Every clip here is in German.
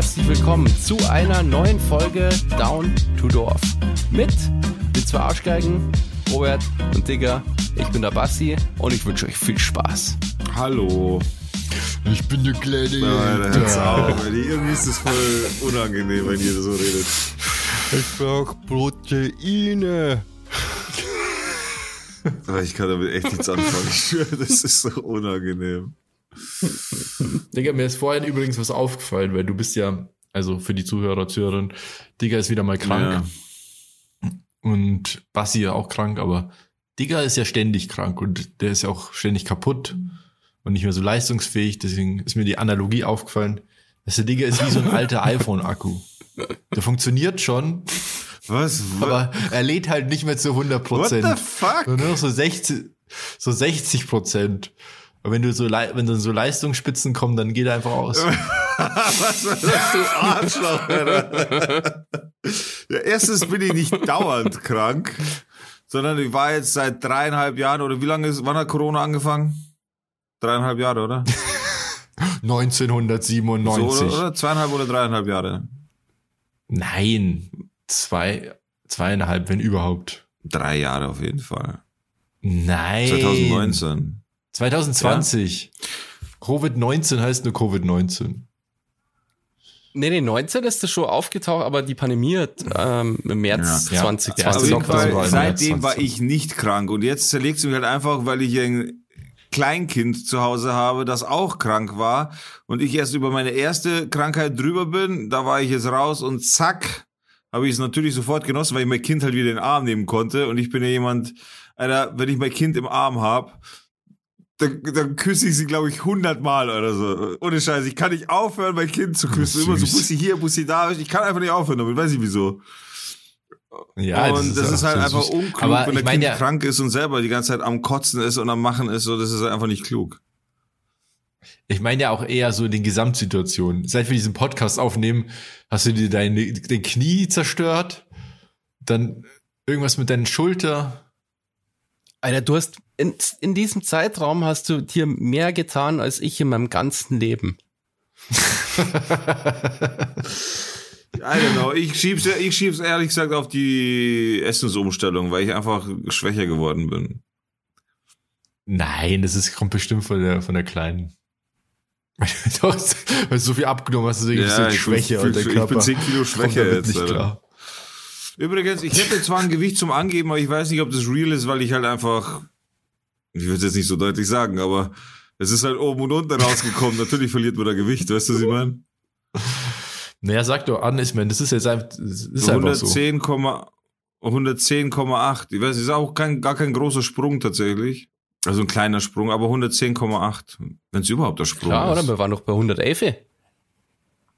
herzlich willkommen zu einer neuen Folge Down to Dorf. Mit den zwei Arschgeigen, Robert und Digger. Ich bin der Bassi und ich wünsche euch viel Spaß. Hallo. Ich bin der kleine Nein, hört's auf. Irgendwie ist das voll unangenehm, wenn ihr so redet. Ich brauch Proteine. Ich kann damit echt nichts anfangen. Ich schwöre, das ist so unangenehm. Digga, mir ist vorhin übrigens was aufgefallen, weil du bist ja, also für die Zuhörer, Zuhörerinnen, Digga ist wieder mal krank. Und Bassi ja auch krank, aber Digga ist ja ständig krank und der ist ja auch ständig kaputt und nicht mehr so leistungsfähig. Deswegen ist mir die Analogie aufgefallen, dass der Digga ist wie so ein alter iPhone-Akku. Der funktioniert schon, Was? aber er lädt halt nicht mehr zu 100 What Prozent. the fuck? Nur noch so 60, so 60 Prozent. Und wenn du so, wenn dann so Leistungsspitzen kommen, dann geht er einfach aus. Was war das, du Arschloch, Alter? Ja, erstens bin ich nicht dauernd krank, sondern ich war jetzt seit dreieinhalb Jahren, oder wie lange ist, wann hat Corona angefangen? Dreieinhalb Jahre, oder? So, 1997. oder, oder? Zweieinhalb oder dreieinhalb Jahre? Nein, zwei, zweieinhalb, wenn überhaupt. Drei Jahre auf jeden Fall. Nein. 2019. 2020. Covid-19 heißt nur Covid-19. Nee, nee, 19 ist das schon aufgetaucht, aber die Pandemie hat ähm, im März Ja. Ja. 2020 Der erste Auf jeden Lockdown Fall, seitdem war 20. ich nicht krank und jetzt zerlegt es mich halt einfach, weil ich ein Kleinkind zu Hause habe, das auch krank war und ich erst über meine erste Krankheit drüber bin, da war ich jetzt raus und zack, habe ich es natürlich sofort genossen, weil ich mein Kind halt wieder in den Arm nehmen konnte und ich bin ja jemand, Alter, wenn ich mein Kind im Arm hab, dann, dann küsse ich sie, glaube ich, hundertmal oder so. Ohne Scheiß. Ich kann nicht aufhören, mein Kind zu küssen. Immer so. Bussi hier, Bussi da. Ich kann einfach nicht aufhören damit. Weiß ich wieso. Ja, und das ist, auch halt so einfach süß. unklug, Aber wenn der Kind ja, krank ist und selber die ganze Zeit am Kotzen ist und am Machen ist. So, das ist einfach nicht klug. ich meine ja auch eher so den Gesamtsituationen. Seit wir diesen Podcast aufnehmen, hast du dir deine, dein Knie zerstört, dann irgendwas mit deinen Schulter. Alter, du hast in, in diesem Zeitraum hast du dir mehr getan als ich in meinem ganzen Leben. I don't know. Ich schieb's, ich schieb's ehrlich gesagt auf die Essensumstellung, weil ich einfach schwächer geworden bin. Nein, das ist, kommt bestimmt von der, von der Kleinen. Weil du so viel abgenommen hast, deswegen bist du jetzt ich bin, schwächer und der ich bin Körper 10 Kilo schwächer jetzt. nicht Alter. klar. Übrigens, ich hätte zwar ein Gewicht zum Angeben, aber ich weiß nicht, ob das real ist, weil ich halt einfach, ich würde es jetzt nicht so deutlich sagen, aber es ist halt oben und unten rausgekommen. Natürlich verliert man da Gewicht, weißt du, was ich meine? Naja, sag doch an, ich meine, das ist jetzt einfach, das ist einfach so. 110,8. 110,8. Ich weiß, ist auch kein, gar kein großer Sprung tatsächlich. Also ein kleiner Sprung, aber 110,8. Wenn es überhaupt der Sprung Klar, oder? ist. Wir waren noch bei 111.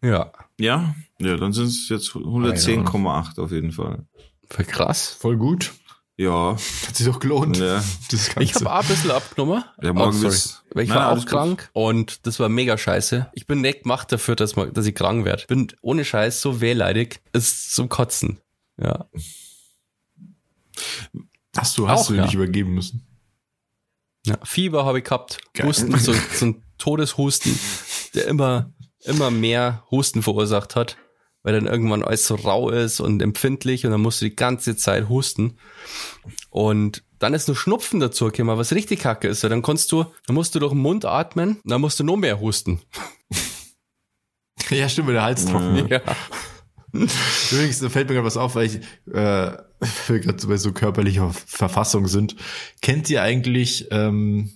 Ja, Ja? Ja, dann sind es jetzt 110,8 auf jeden Fall. voll krass. Voll gut. Ja. Hat sich doch gelohnt. ja. Das Ganze. Ich habe ein bisschen abgenommen. Ja, morgen oh, sorry. ich Nein, war auch gut. krank und das war mega scheiße. Ich bin nicht gemacht dafür, dass, man, dass ich krank werde. Bin ohne Scheiß so wehleidig. Ist zum Kotzen. Ja. hast du, hast Auch, du ja. nicht übergeben müssen. ja. Fieber habe ich gehabt. Geil. Husten, so, so ein Todeshusten, der immer, immer mehr Husten verursacht hat. Weil dann irgendwann alles so rau ist und empfindlich und dann musst du die ganze Zeit husten. Und dann ist nur Schnupfen dazu gekommen, was richtig kacke ist. Weil dann kannst du, dann musst du durch den Mund atmen, dann musst du noch mehr husten. Ja, stimmt, weil der Hals trocken. Ja. Übrigens, da fällt mir gerade was auf, weil ich, äh, wir gerade so bei so körperlicher Verfassung sind. Kennt ihr eigentlich, ähm,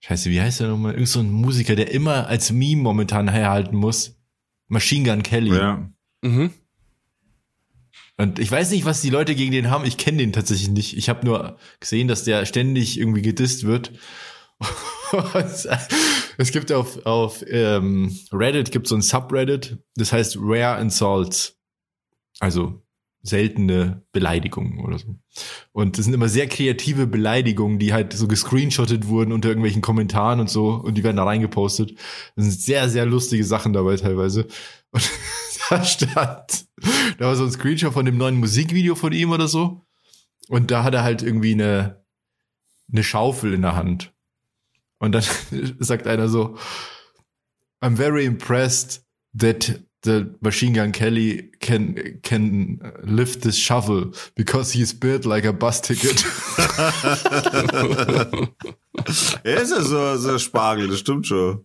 scheiße, wie heißt der nochmal? Irgend so ein Musiker, der immer als Meme momentan herhalten muss. Machine Gun Kelly. Ja. Mhm. Und ich weiß nicht, was die Leute gegen den haben. Ich kenne den tatsächlich nicht. Ich habe nur gesehen, dass der ständig irgendwie gedisst wird. es gibt auf, auf ähm, Reddit gibt so ein Subreddit, das heißt Rare Insults. Also seltene Beleidigungen oder so. Und das sind immer sehr kreative Beleidigungen, die halt so gescreenshottet wurden unter irgendwelchen Kommentaren und so und die werden da reingepostet. Das sind sehr, sehr lustige Sachen dabei teilweise. Und da stand, da war so ein Screenshot von dem neuen Musikvideo von ihm oder so. Und da hat er halt irgendwie eine, eine Schaufel in der Hand. Und dann sagt einer so, I'm very impressed that the Machine Gun Kelly can can lift this shovel because he's built like a bus ticket. Er ist ja so, so ein Spargel, das stimmt schon.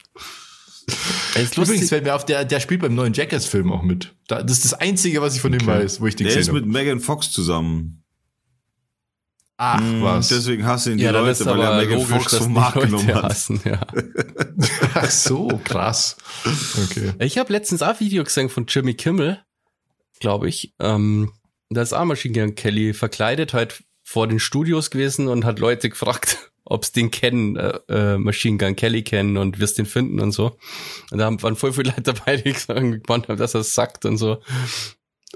Ey, ist Übrigens fällt mir auf, der, der spielt beim neuen Jackass-Film auch mit. Da, das ist das Einzige, was ich von dem weiß, wo ich den Der ist mit. Megan Fox zusammen. Ach, was. Deswegen hassen ihn die ja, Leute, weil er Megan logisch, Fox vom Markt genommen hat. hassen, ja. Ach so, krass. Okay. Ich habe letztens auch ein Video gesehen von Jimmy Kimmel, glaube ich. Ähm, da ist auch Machine Gun Kelly verkleidet, halt vor den Studios gewesen und hat Leute gefragt, ob's den kennen, äh, äh, Machine Gun Kelly kennen und wir's den finden und so. Und da waren voll viele Leute dabei, die gesagt haben, dass er es sagt und so.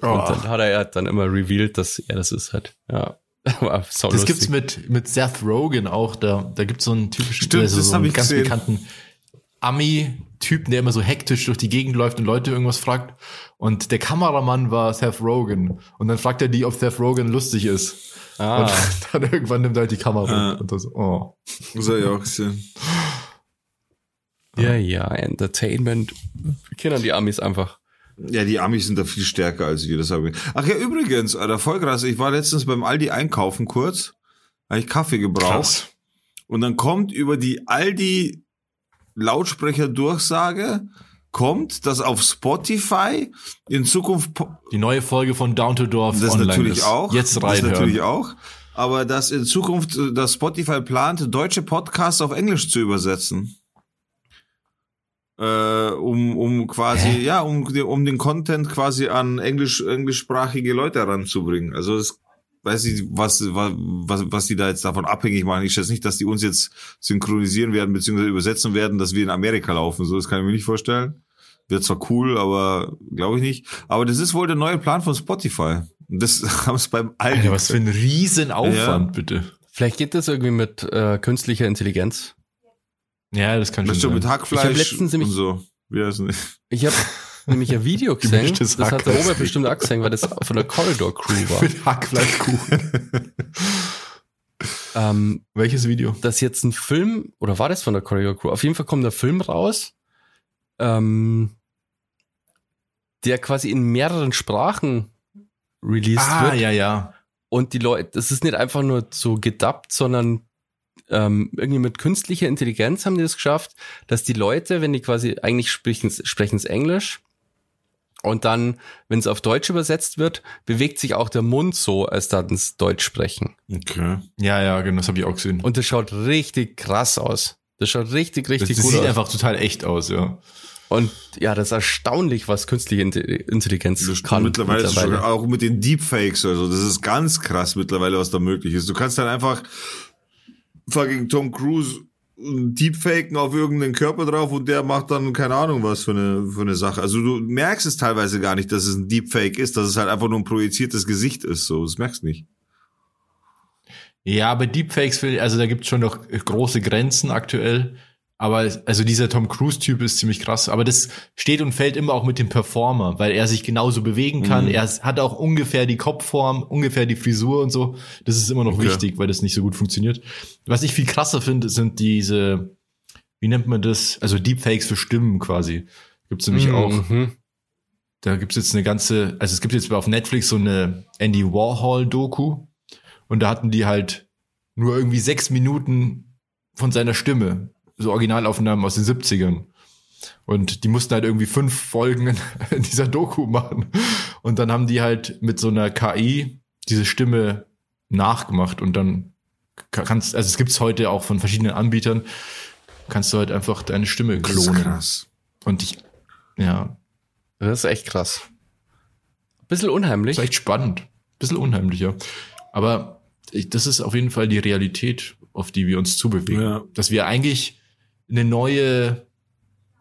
Oh. Und dann hat er ja dann immer revealed, dass er das ist halt. Ja. Sau Das lustig. gibt's mit, mit Seth Rogen auch. Da, da gibt's so einen typischen, Stimmt, also so einen ganz gesehen. bekannten Ami-Typen, der immer so hektisch durch die Gegend läuft und Leute irgendwas fragt. Und der Kameramann war Seth Rogen. Und dann fragt er die, ob Seth Rogen lustig ist. Ah, Und dann irgendwann nimmt er halt die Kamera. Ah. Und das, oh. Das hab ich auch gesehen. ja, ja, Entertainment. Wir kennen die Amis einfach. Ja, die Amis sind da viel stärker als wir, das habe ich. Ach ja, übrigens, Alter, voll krass. Ich war letztens beim Aldi einkaufen kurz, habe ich Kaffee gebraucht. Und dann kommt über die Aldi Lautsprecher-Durchsage, kommt, dass auf Spotify in Zukunft, Die neue Folge von Down to Dorf das online natürlich ist. auch, Jetzt das reinhören. natürlich auch, aber dass in Zukunft äh, das Spotify plant, deutsche Podcasts auf Englisch zu übersetzen. Äh, um, um quasi, Hä? ja, um, um den Content quasi an englisch, englischsprachige Leute heranzubringen. Also es weiß ich, was, was, was, was die da jetzt davon abhängig machen. Ich schätze nicht, dass die uns jetzt synchronisieren werden, beziehungsweise übersetzen werden, dass wir in Amerika laufen. So, das kann ich mir nicht vorstellen. Wird zwar cool, aber glaube ich nicht. Aber das ist wohl der neue Plan von Spotify. Und Das haben es beim Aldi. Alter, was für ein Riesenaufwand, bitte. Vielleicht geht das irgendwie mit äh, künstlicher Intelligenz. Ja, das kann schon sein. mit Ich Hackfleisch hab letztens und nämlich- so. Wie heißt denn? Ich habe nämlich ein Video gesehen, das hat der Robert bestimmt auch gesehen, weil das von der Corridor Crew war. Mit Hackfleischkuchen. ähm, Welches Video? dass jetzt ein Film, oder war das von der Corridor Crew? Auf jeden Fall kommt der Film raus, ähm, der quasi in mehreren Sprachen released Ah, wird. ja, ja. Und die Leute, das ist nicht einfach nur so gedubbt, sondern ähm, irgendwie mit künstlicher Intelligenz haben die es geschafft, dass die Leute, wenn die quasi eigentlich sprechen, sprechen es Englisch und dann, wenn es auf Deutsch übersetzt wird, bewegt sich auch der Mund so, als da ins Deutsch sprechen. Okay. Ja, ja, genau, das habe ich auch gesehen. Und das schaut richtig krass aus. Das schaut richtig, das, richtig das gut sieht aus. einfach total echt aus, ja. Und ja, das ist erstaunlich, was künstliche Inte- Intelligenz Das kann. mittlerweile, mittlerweile. auch mit den Deepfakes, also das ist ganz krass mittlerweile, was da möglich ist. Du kannst dann einfach fucking Tom Cruise Deepfaken auf irgendeinen Körper drauf und der macht dann keine Ahnung was für eine, für eine Sache. Also du merkst es teilweise gar nicht, dass es ein Deepfake ist, dass es halt einfach nur ein projiziertes Gesicht ist, so. Das merkst du nicht. Ja, aber Deepfakes, also da gibt's schon noch große Grenzen aktuell. Aber also dieser Tom Cruise-Typ ist ziemlich krass. Aber das steht und fällt immer auch mit dem Performer, weil er sich genauso bewegen kann. Mhm. Er hat auch ungefähr die Kopfform, ungefähr die Frisur und so. Das ist immer noch Okay. wichtig, weil das nicht so gut funktioniert. Was ich viel krasser finde, sind diese, wie nennt man das? Also Deepfakes für Stimmen quasi. Gibt's nämlich auch. Mhm. Da gibt's jetzt eine ganze, also es gibt jetzt auf Netflix so eine Andy Warhol-Doku und da hatten die halt nur irgendwie sechs Minuten von seiner Stimme, so Originalaufnahmen aus den 70ern. Und die mussten halt irgendwie fünf Folgen in, in dieser Doku machen. Und dann haben die halt mit so einer KI diese Stimme nachgemacht und dann ka- kannst, also es gibt's heute auch von verschiedenen Anbietern, kannst du halt einfach deine Stimme Das ist klonen. krass. Und ich, ja, Das ist echt krass. Bisschen unheimlich. ist echt spannend. Bisschen unheimlicher. Aber ich, das ist auf jeden Fall die Realität, auf die wir uns zubewegen. Ja. Dass wir eigentlich eine neue,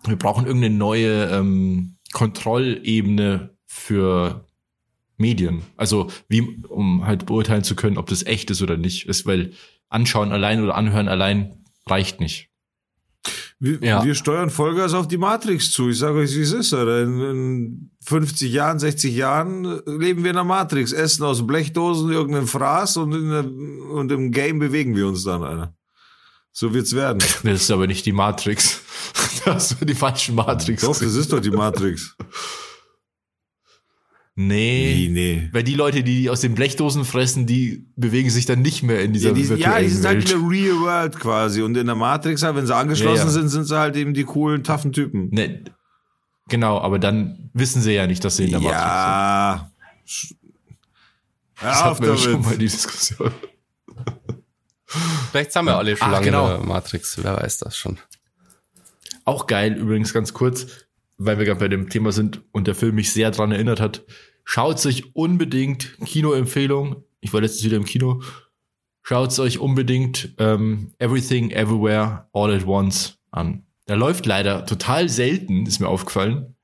wir brauchen irgendeine neue ähm, Kontrollebene für Medien. Also wie, um halt beurteilen zu können, ob das echt ist oder nicht. Ist, weil anschauen allein oder anhören allein reicht nicht. Wir, Ja. wir steuern Vollgas auf die Matrix zu. Ich sage euch, wie es ist. Alter. In, in 50 Jahren, 60 Jahren leben wir in der Matrix, essen aus Blechdosen irgendeinen Fraß und, in der, und im Game bewegen wir uns dann. Alter. So wird's werden. Das ist aber nicht die Matrix. Da hast du die falschen Matrix. Doch, das ist doch die Matrix. Nee. Nee, nee. Weil die Leute, die aus den Blechdosen fressen, die bewegen sich dann nicht mehr in dieser Ja, die, ja, virtuellen die sind halt Welt. in der Real World quasi. Und in der Matrix, halt, wenn sie angeschlossen Ja, ja. sind, sind sie halt eben die coolen, taffen Typen. Nee. Genau, aber dann wissen sie ja nicht, dass sie in der Matrix sind. Ja. Das hatten wir ja schon mal die Diskussion. Vielleicht haben wir alle schon Ach, lange genau. Matrix, wer weiß das schon. Auch geil, übrigens ganz kurz, weil wir gerade bei dem Thema sind und der Film mich sehr dran erinnert hat. Schaut euch unbedingt, Kinoempfehlung, ich war letztens wieder im Kino, schaut euch unbedingt ähm, Everything, Everywhere, All at Once an. Der läuft leider total selten, ist mir aufgefallen.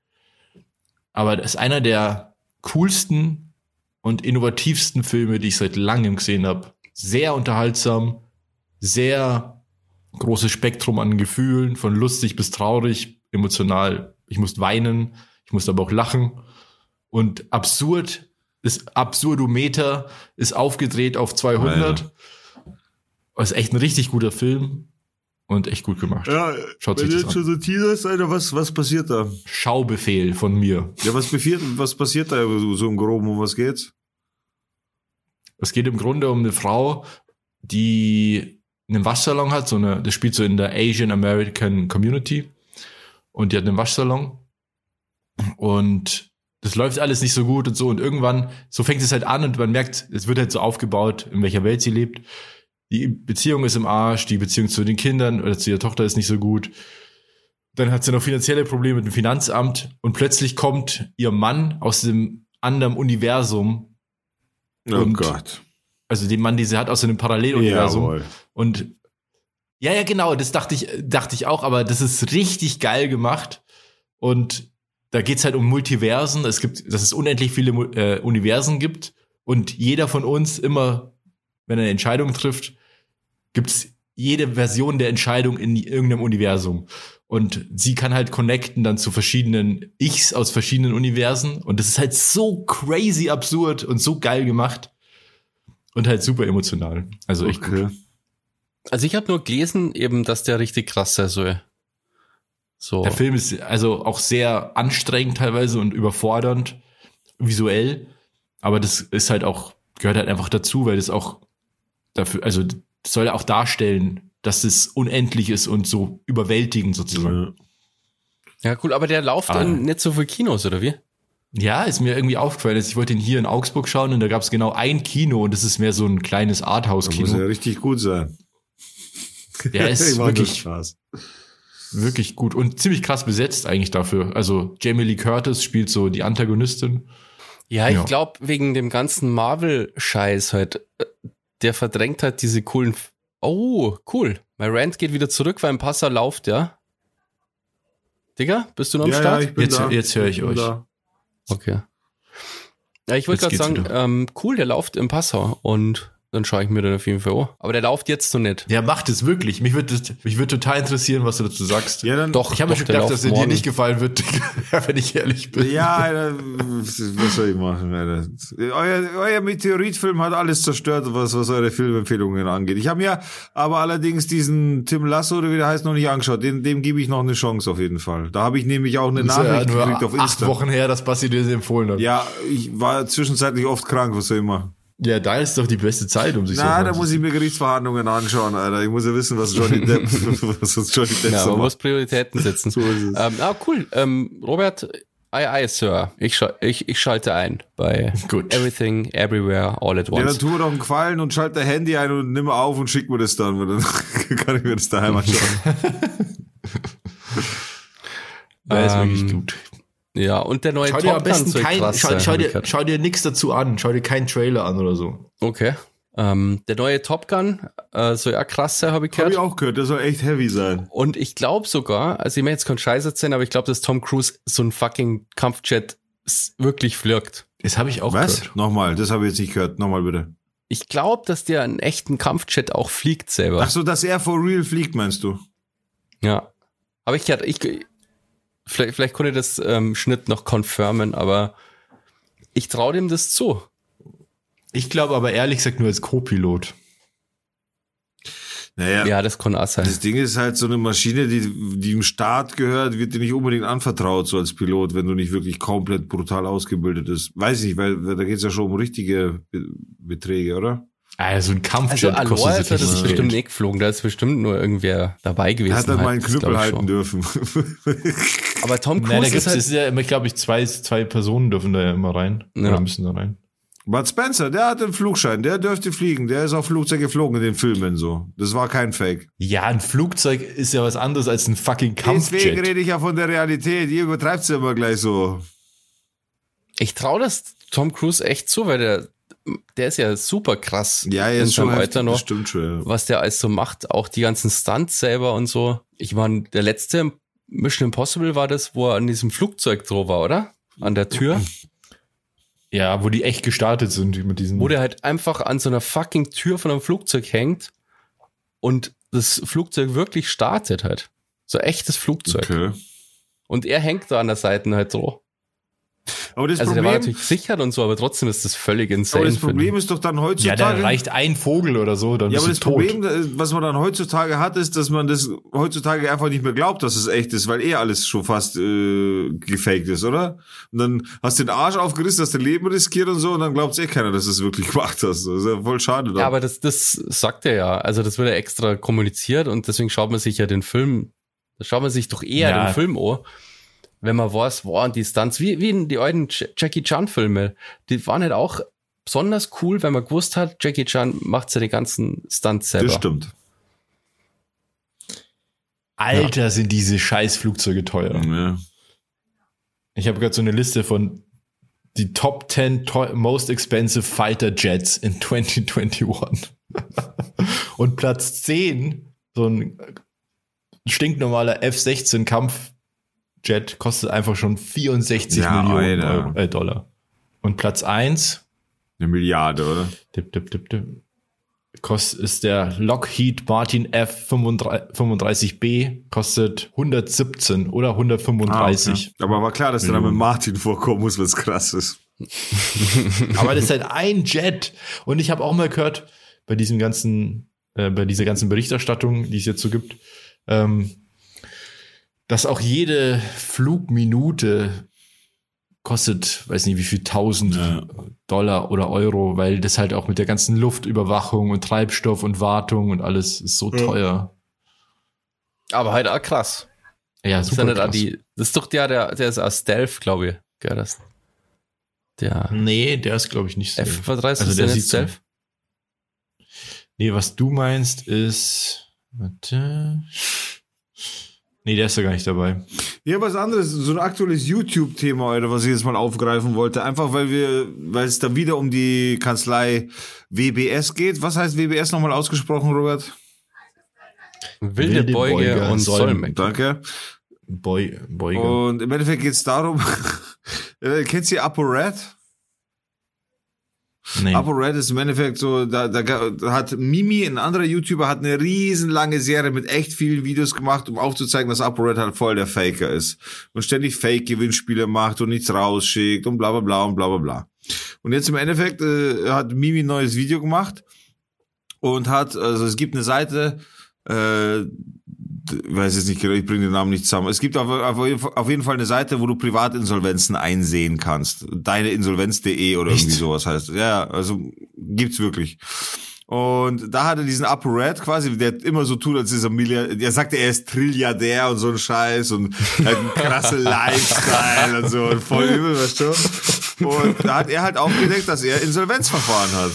Aber das ist einer der coolsten und innovativsten Filme, die ich seit langem gesehen habe. Sehr unterhaltsam, sehr großes Spektrum an Gefühlen, von lustig bis traurig, emotional. Ich musste weinen, ich musste aber auch lachen. Und absurd, das Absurdometer ist aufgedreht auf 200. Das ist echt ein richtig guter Film und echt gut gemacht. Ja, Schaut wenn sich das jetzt schon so teaserst, Alter, was, was passiert da? Schaubefehl von mir. Ja, was passiert, was passiert da so im Groben, um was geht's? Es geht im Grunde um eine Frau, die einen Waschsalon hat, so eine, das spielt so in der Asian American Community. Und die hat einen Waschsalon. Und das läuft alles nicht so gut und so. Und irgendwann, so fängt es halt an und man merkt, es wird halt so aufgebaut, in welcher Welt sie lebt. Die Beziehung ist im Arsch, die Beziehung zu den Kindern oder zu ihrer Tochter ist nicht so gut. Dann hat sie noch finanzielle Probleme mit dem Finanzamt und plötzlich kommt ihr Mann aus dem anderen Universum Oh Und- Gott. Also den Mann, den sie hat aus einem Paralleluniversum. Jawohl. Und ja, ja, genau, das dachte ich, dachte ich auch, aber das ist richtig geil gemacht. Und da geht's halt um Multiversen. Es gibt, dass es unendlich viele äh, Universen gibt. Und jeder von uns immer, wenn er eine Entscheidung trifft, gibt's jede Version der Entscheidung in irgendeinem Universum. Und sie kann halt connecten dann zu verschiedenen Ichs aus verschiedenen Universen. Und das ist halt so crazy absurd und so geil gemacht. Und halt super emotional. Also echt gut. Okay. Also ich habe nur gelesen, eben, dass der richtig krass sein soll. So. Der Film ist also auch sehr anstrengend teilweise und überfordernd visuell, aber das ist halt auch gehört halt einfach dazu, weil das auch dafür, also das soll auch darstellen, dass es unendlich ist und so überwältigend sozusagen. Ja. Ja, cool, aber der läuft Ah. in nicht so viel Kinos, oder wie? Ja, ist mir irgendwie aufgefallen. Ich wollte ihn hier in Augsburg schauen und da gab es genau ein Kino und das ist mehr so ein kleines Das muss ja Arthouse-Kino. richtig gut sein. Der ist Ich wirklich, Spaß. wirklich gut und ziemlich krass besetzt eigentlich dafür. Also Jamie Lee Curtis spielt so die Antagonistin. Ja, ich Ja. glaube, wegen dem ganzen Marvel-Scheiß halt, äh, der verdrängt halt diese coolen. F oh, cool. Mein Rant geht wieder zurück, weil ein Passer läuft, ja. Digga, bist du noch am Ja, ja, Start? ich bin Jetzt- da. jetzt höre ich bin euch. da. Okay. Ja, ich wollte gerade sagen, ähm, cool, der läuft im Passau und dann schaue ich mir den auf jeden Fall an. Aber der läuft jetzt noch nicht. Der macht es wirklich. Mich würde mich würde total interessieren, was du dazu sagst. Ja, dann. Doch, Ich habe mir schon gedacht, dass er dir nicht gefallen wird, wenn ich ehrlich bin. Ja, was soll ich machen, Alter? Euer, euer Meteoritfilm hat alles zerstört, was, was eure Filmempfehlungen angeht. Ich habe mir aber allerdings diesen Tim Lasso, oder wie der heißt, noch nicht angeschaut. Den, dem gebe ich noch eine Chance auf jeden Fall. Da habe ich nämlich auch eine Das ist ja Nachricht nur gekriegt auf acht Insta. Wochen her, dass Basti dir das empfohlen hat. Ja, ich war zwischenzeitlich oft krank, was soll ich machen? Ja, da ist doch die beste Zeit, um sich Na, so da muss ich mir Gerichtsverhandlungen anschauen, Alter. Ich muss ja wissen, was Johnny Depp, was uns Johnny Depp Ja, so man muss macht. Prioritäten setzen. So ist es. ähm, ah, cool. Ähm, Robert, aye, aye, Sir. Ich, ich, ich schalte ein bei Gut. Everything, Everywhere, All at Ja, dann Once. tu mir doch einen Gefallen und schalt dein Handy ein und nimm auf und schick mir das dann, weil dann kann ich mir das daheim anschauen. Der ist wirklich Ähm, gut. Ja, und der neue Schau dir am Top Gun besten soll kein, krass schau, sein, schau, dir, schau dir nichts dazu an. Schau dir keinen Trailer an oder so. Okay. Ähm, der neue Top Gun äh, soll ja krass sein, habe ich Hab gehört. ich auch gehört, der soll echt heavy sein. Und ich glaube sogar, also ich meine jetzt kein Scheiß erzählen, aber ich glaube, dass Tom Cruise so ein fucking Kampfjet s- wirklich flirgt. Das habe ich auch Was? gehört. Nochmal, das habe ich jetzt nicht gehört. Nochmal bitte. Ich glaube, dass der einen echten Kampfjet auch fliegt selber. Ach so, dass er for real fliegt, meinst du? Ja. Aber ich gehört, ich, vielleicht, vielleicht konnte das ähm, Schnitt noch confirmen, aber ich traue dem das zu. Ich glaube aber ehrlich gesagt nur als Co-Pilot. Naja, Ja, das kann auch sein. das Ding ist halt so eine Maschine, die, die im Staat gehört, wird dir nicht unbedingt anvertraut, so als Pilot, wenn du nicht wirklich komplett brutal ausgebildet bist. Weiß ich, weil weil da geht's ja schon um richtige Be Beträge, oder? Also ein Also Kampfjet Aloha kostet ist er das richtig bestimmt nicht geflogen, da ist bestimmt nur irgendwer dabei gewesen. Er hat dann halt. mal einen Knüppel halten schon. dürfen. Aber Tom Nein, da Cruise gibt's, ist halt, ist ja immer, glaube ich, zwei, zwei Personen dürfen da ja immer rein. Ja. Oder müssen da rein. Bud Spencer, der hat einen Flugschein, der dürfte fliegen, der ist auf Flugzeug geflogen in den Filmen so. Das war kein Fake. Ja, ein Flugzeug ist ja was anderes als ein fucking Deswegen Kampfjet. rede ich ja von der Realität. Ihr übertreibt ja immer gleich so. ich traue das Tom Cruise echt zu, weil der, der ist ja super krass Ja, in ist schon Alter noch. stimmt schon. Ja. was der alles so macht, auch die ganzen Stunts selber und so. Ich meine, der letzte Mission Impossible war das, wo er an diesem Flugzeug drauf war, oder? An der Tür, Ja, wo die echt gestartet sind mit diesen. wo der halt einfach an so einer fucking Tür von einem Flugzeug hängt und das Flugzeug wirklich startet halt. So echtes Flugzeug. Okay. Und er hängt da an der Seite halt drauf. Aber das Also der war Problem, natürlich sichert und so, aber trotzdem ist das völlig insane. aber das. Problem ist doch dann ja, heutzutage. da reicht ein Vogel oder so, dann Ja, bist aber das tot. Problem, äh, was man dann heutzutage hat, ist, dass man das heutzutage einfach nicht mehr glaubt, dass es echt ist, weil eh alles schon fast äh, gefaked ist, oder? Und dann hast du den Arsch aufgerissen, hast dein Leben riskiert und so, und dann glaubt eh keiner, dass du es wirklich gemacht hast. Das ist ja voll schade. Ja, Dann. aber das, das sagt er ja. Also das wird ja extra kommuniziert und deswegen schaut man sich ja den Film, da schaut man sich doch eher Ja. den Film an, wenn man weiß, und die Stunts, wie, wie in die alten Jackie Chan Filme, die waren halt auch besonders cool, wenn man gewusst hat, Jackie Chan macht seine ganzen Stunts selber. das stimmt. Alter, sind diese scheiß Flugzeuge teuer. Ja. Ich habe gerade so eine Liste von die Top 10 teu- Most Expensive Fighter Jets in 2021. Und Platz 10, so ein stinknormaler F-16 Kampfjet, kostet einfach schon 64 Ja, Millionen. Euro, äh, Dollar. Und Platz 1, Eine Milliarde, oder? tipp, tipp, tipp, tipp, kost, ist der Lockheed Martin F-35B, kostet 117 oder 135. Ah, okay. Aber war klar, dass der Name Martin vorkommen muss, was krass ist. Aber das ist halt ein Jet. Und ich habe auch mal gehört, bei diesem ganzen, äh, bei dieser ganzen Berichterstattung, die es jetzt so gibt, ähm, dass auch jede Flugminute kostet, weiß nicht wie viel, 1000 Ja. Dollar oder Euro, weil das halt auch mit der ganzen Luftüberwachung und Treibstoff und Wartung und alles ist so teuer. Aber halt auch krass. Ja, Das ist, ja super nicht auch krass. die, das ist doch der, der, der ist aus Stealth, glaube ich. Gell, das, der Nee, der ist glaube ich nicht so. F-35 Also ist der sieht nicht so- Stealth? Nee, was du meinst ist. Warte. Nee, der ist ja gar nicht dabei. Ja, was anderes, so ein aktuelles YouTube-Thema, Alter, was ich jetzt mal aufgreifen wollte. Einfach weil wir, weil es da wieder um die Kanzlei WBS geht. Was heißt WBS nochmal ausgesprochen, Robert? Wilde, Wilde Beuge, Beuge und Solm- Solmeck. Danke. Beuge. Und im Endeffekt geht's darum, äh, kennst du ApoRed? Nee. ApoRed ist im Endeffekt so, da, da da hat Mimi, ein anderer YouTuber, hat eine riesenlange Serie mit echt vielen Videos gemacht, um aufzuzeigen, dass ApoRed halt voll der Faker ist. Und ständig Fake-Gewinnspiele macht und nichts rausschickt und bla bla bla und bla bla bla. Und jetzt im Endeffekt äh, hat Mimi ein neues Video gemacht und hat, also es gibt eine Seite, äh, weiß jetzt nicht genau, ich bringe den Namen nicht zusammen. Es gibt auf, auf, jeden Fall- auf jeden Fall eine Seite, wo du Privatinsolvenzen einsehen kannst. Deineinsolvenz.de oder irgendwie Echt? sowas heißt. Ja, also gibt's wirklich. Und da hat er diesen Upper Red quasi, der immer so tut, als ist er Milliardär. Der sagt, er ist Trilliardär und so ein Scheiß und hat einen krassen Lifestyle und so und voll übel, weißt du? Und da hat er halt aufgedeckt, dass er Insolvenzverfahren hat.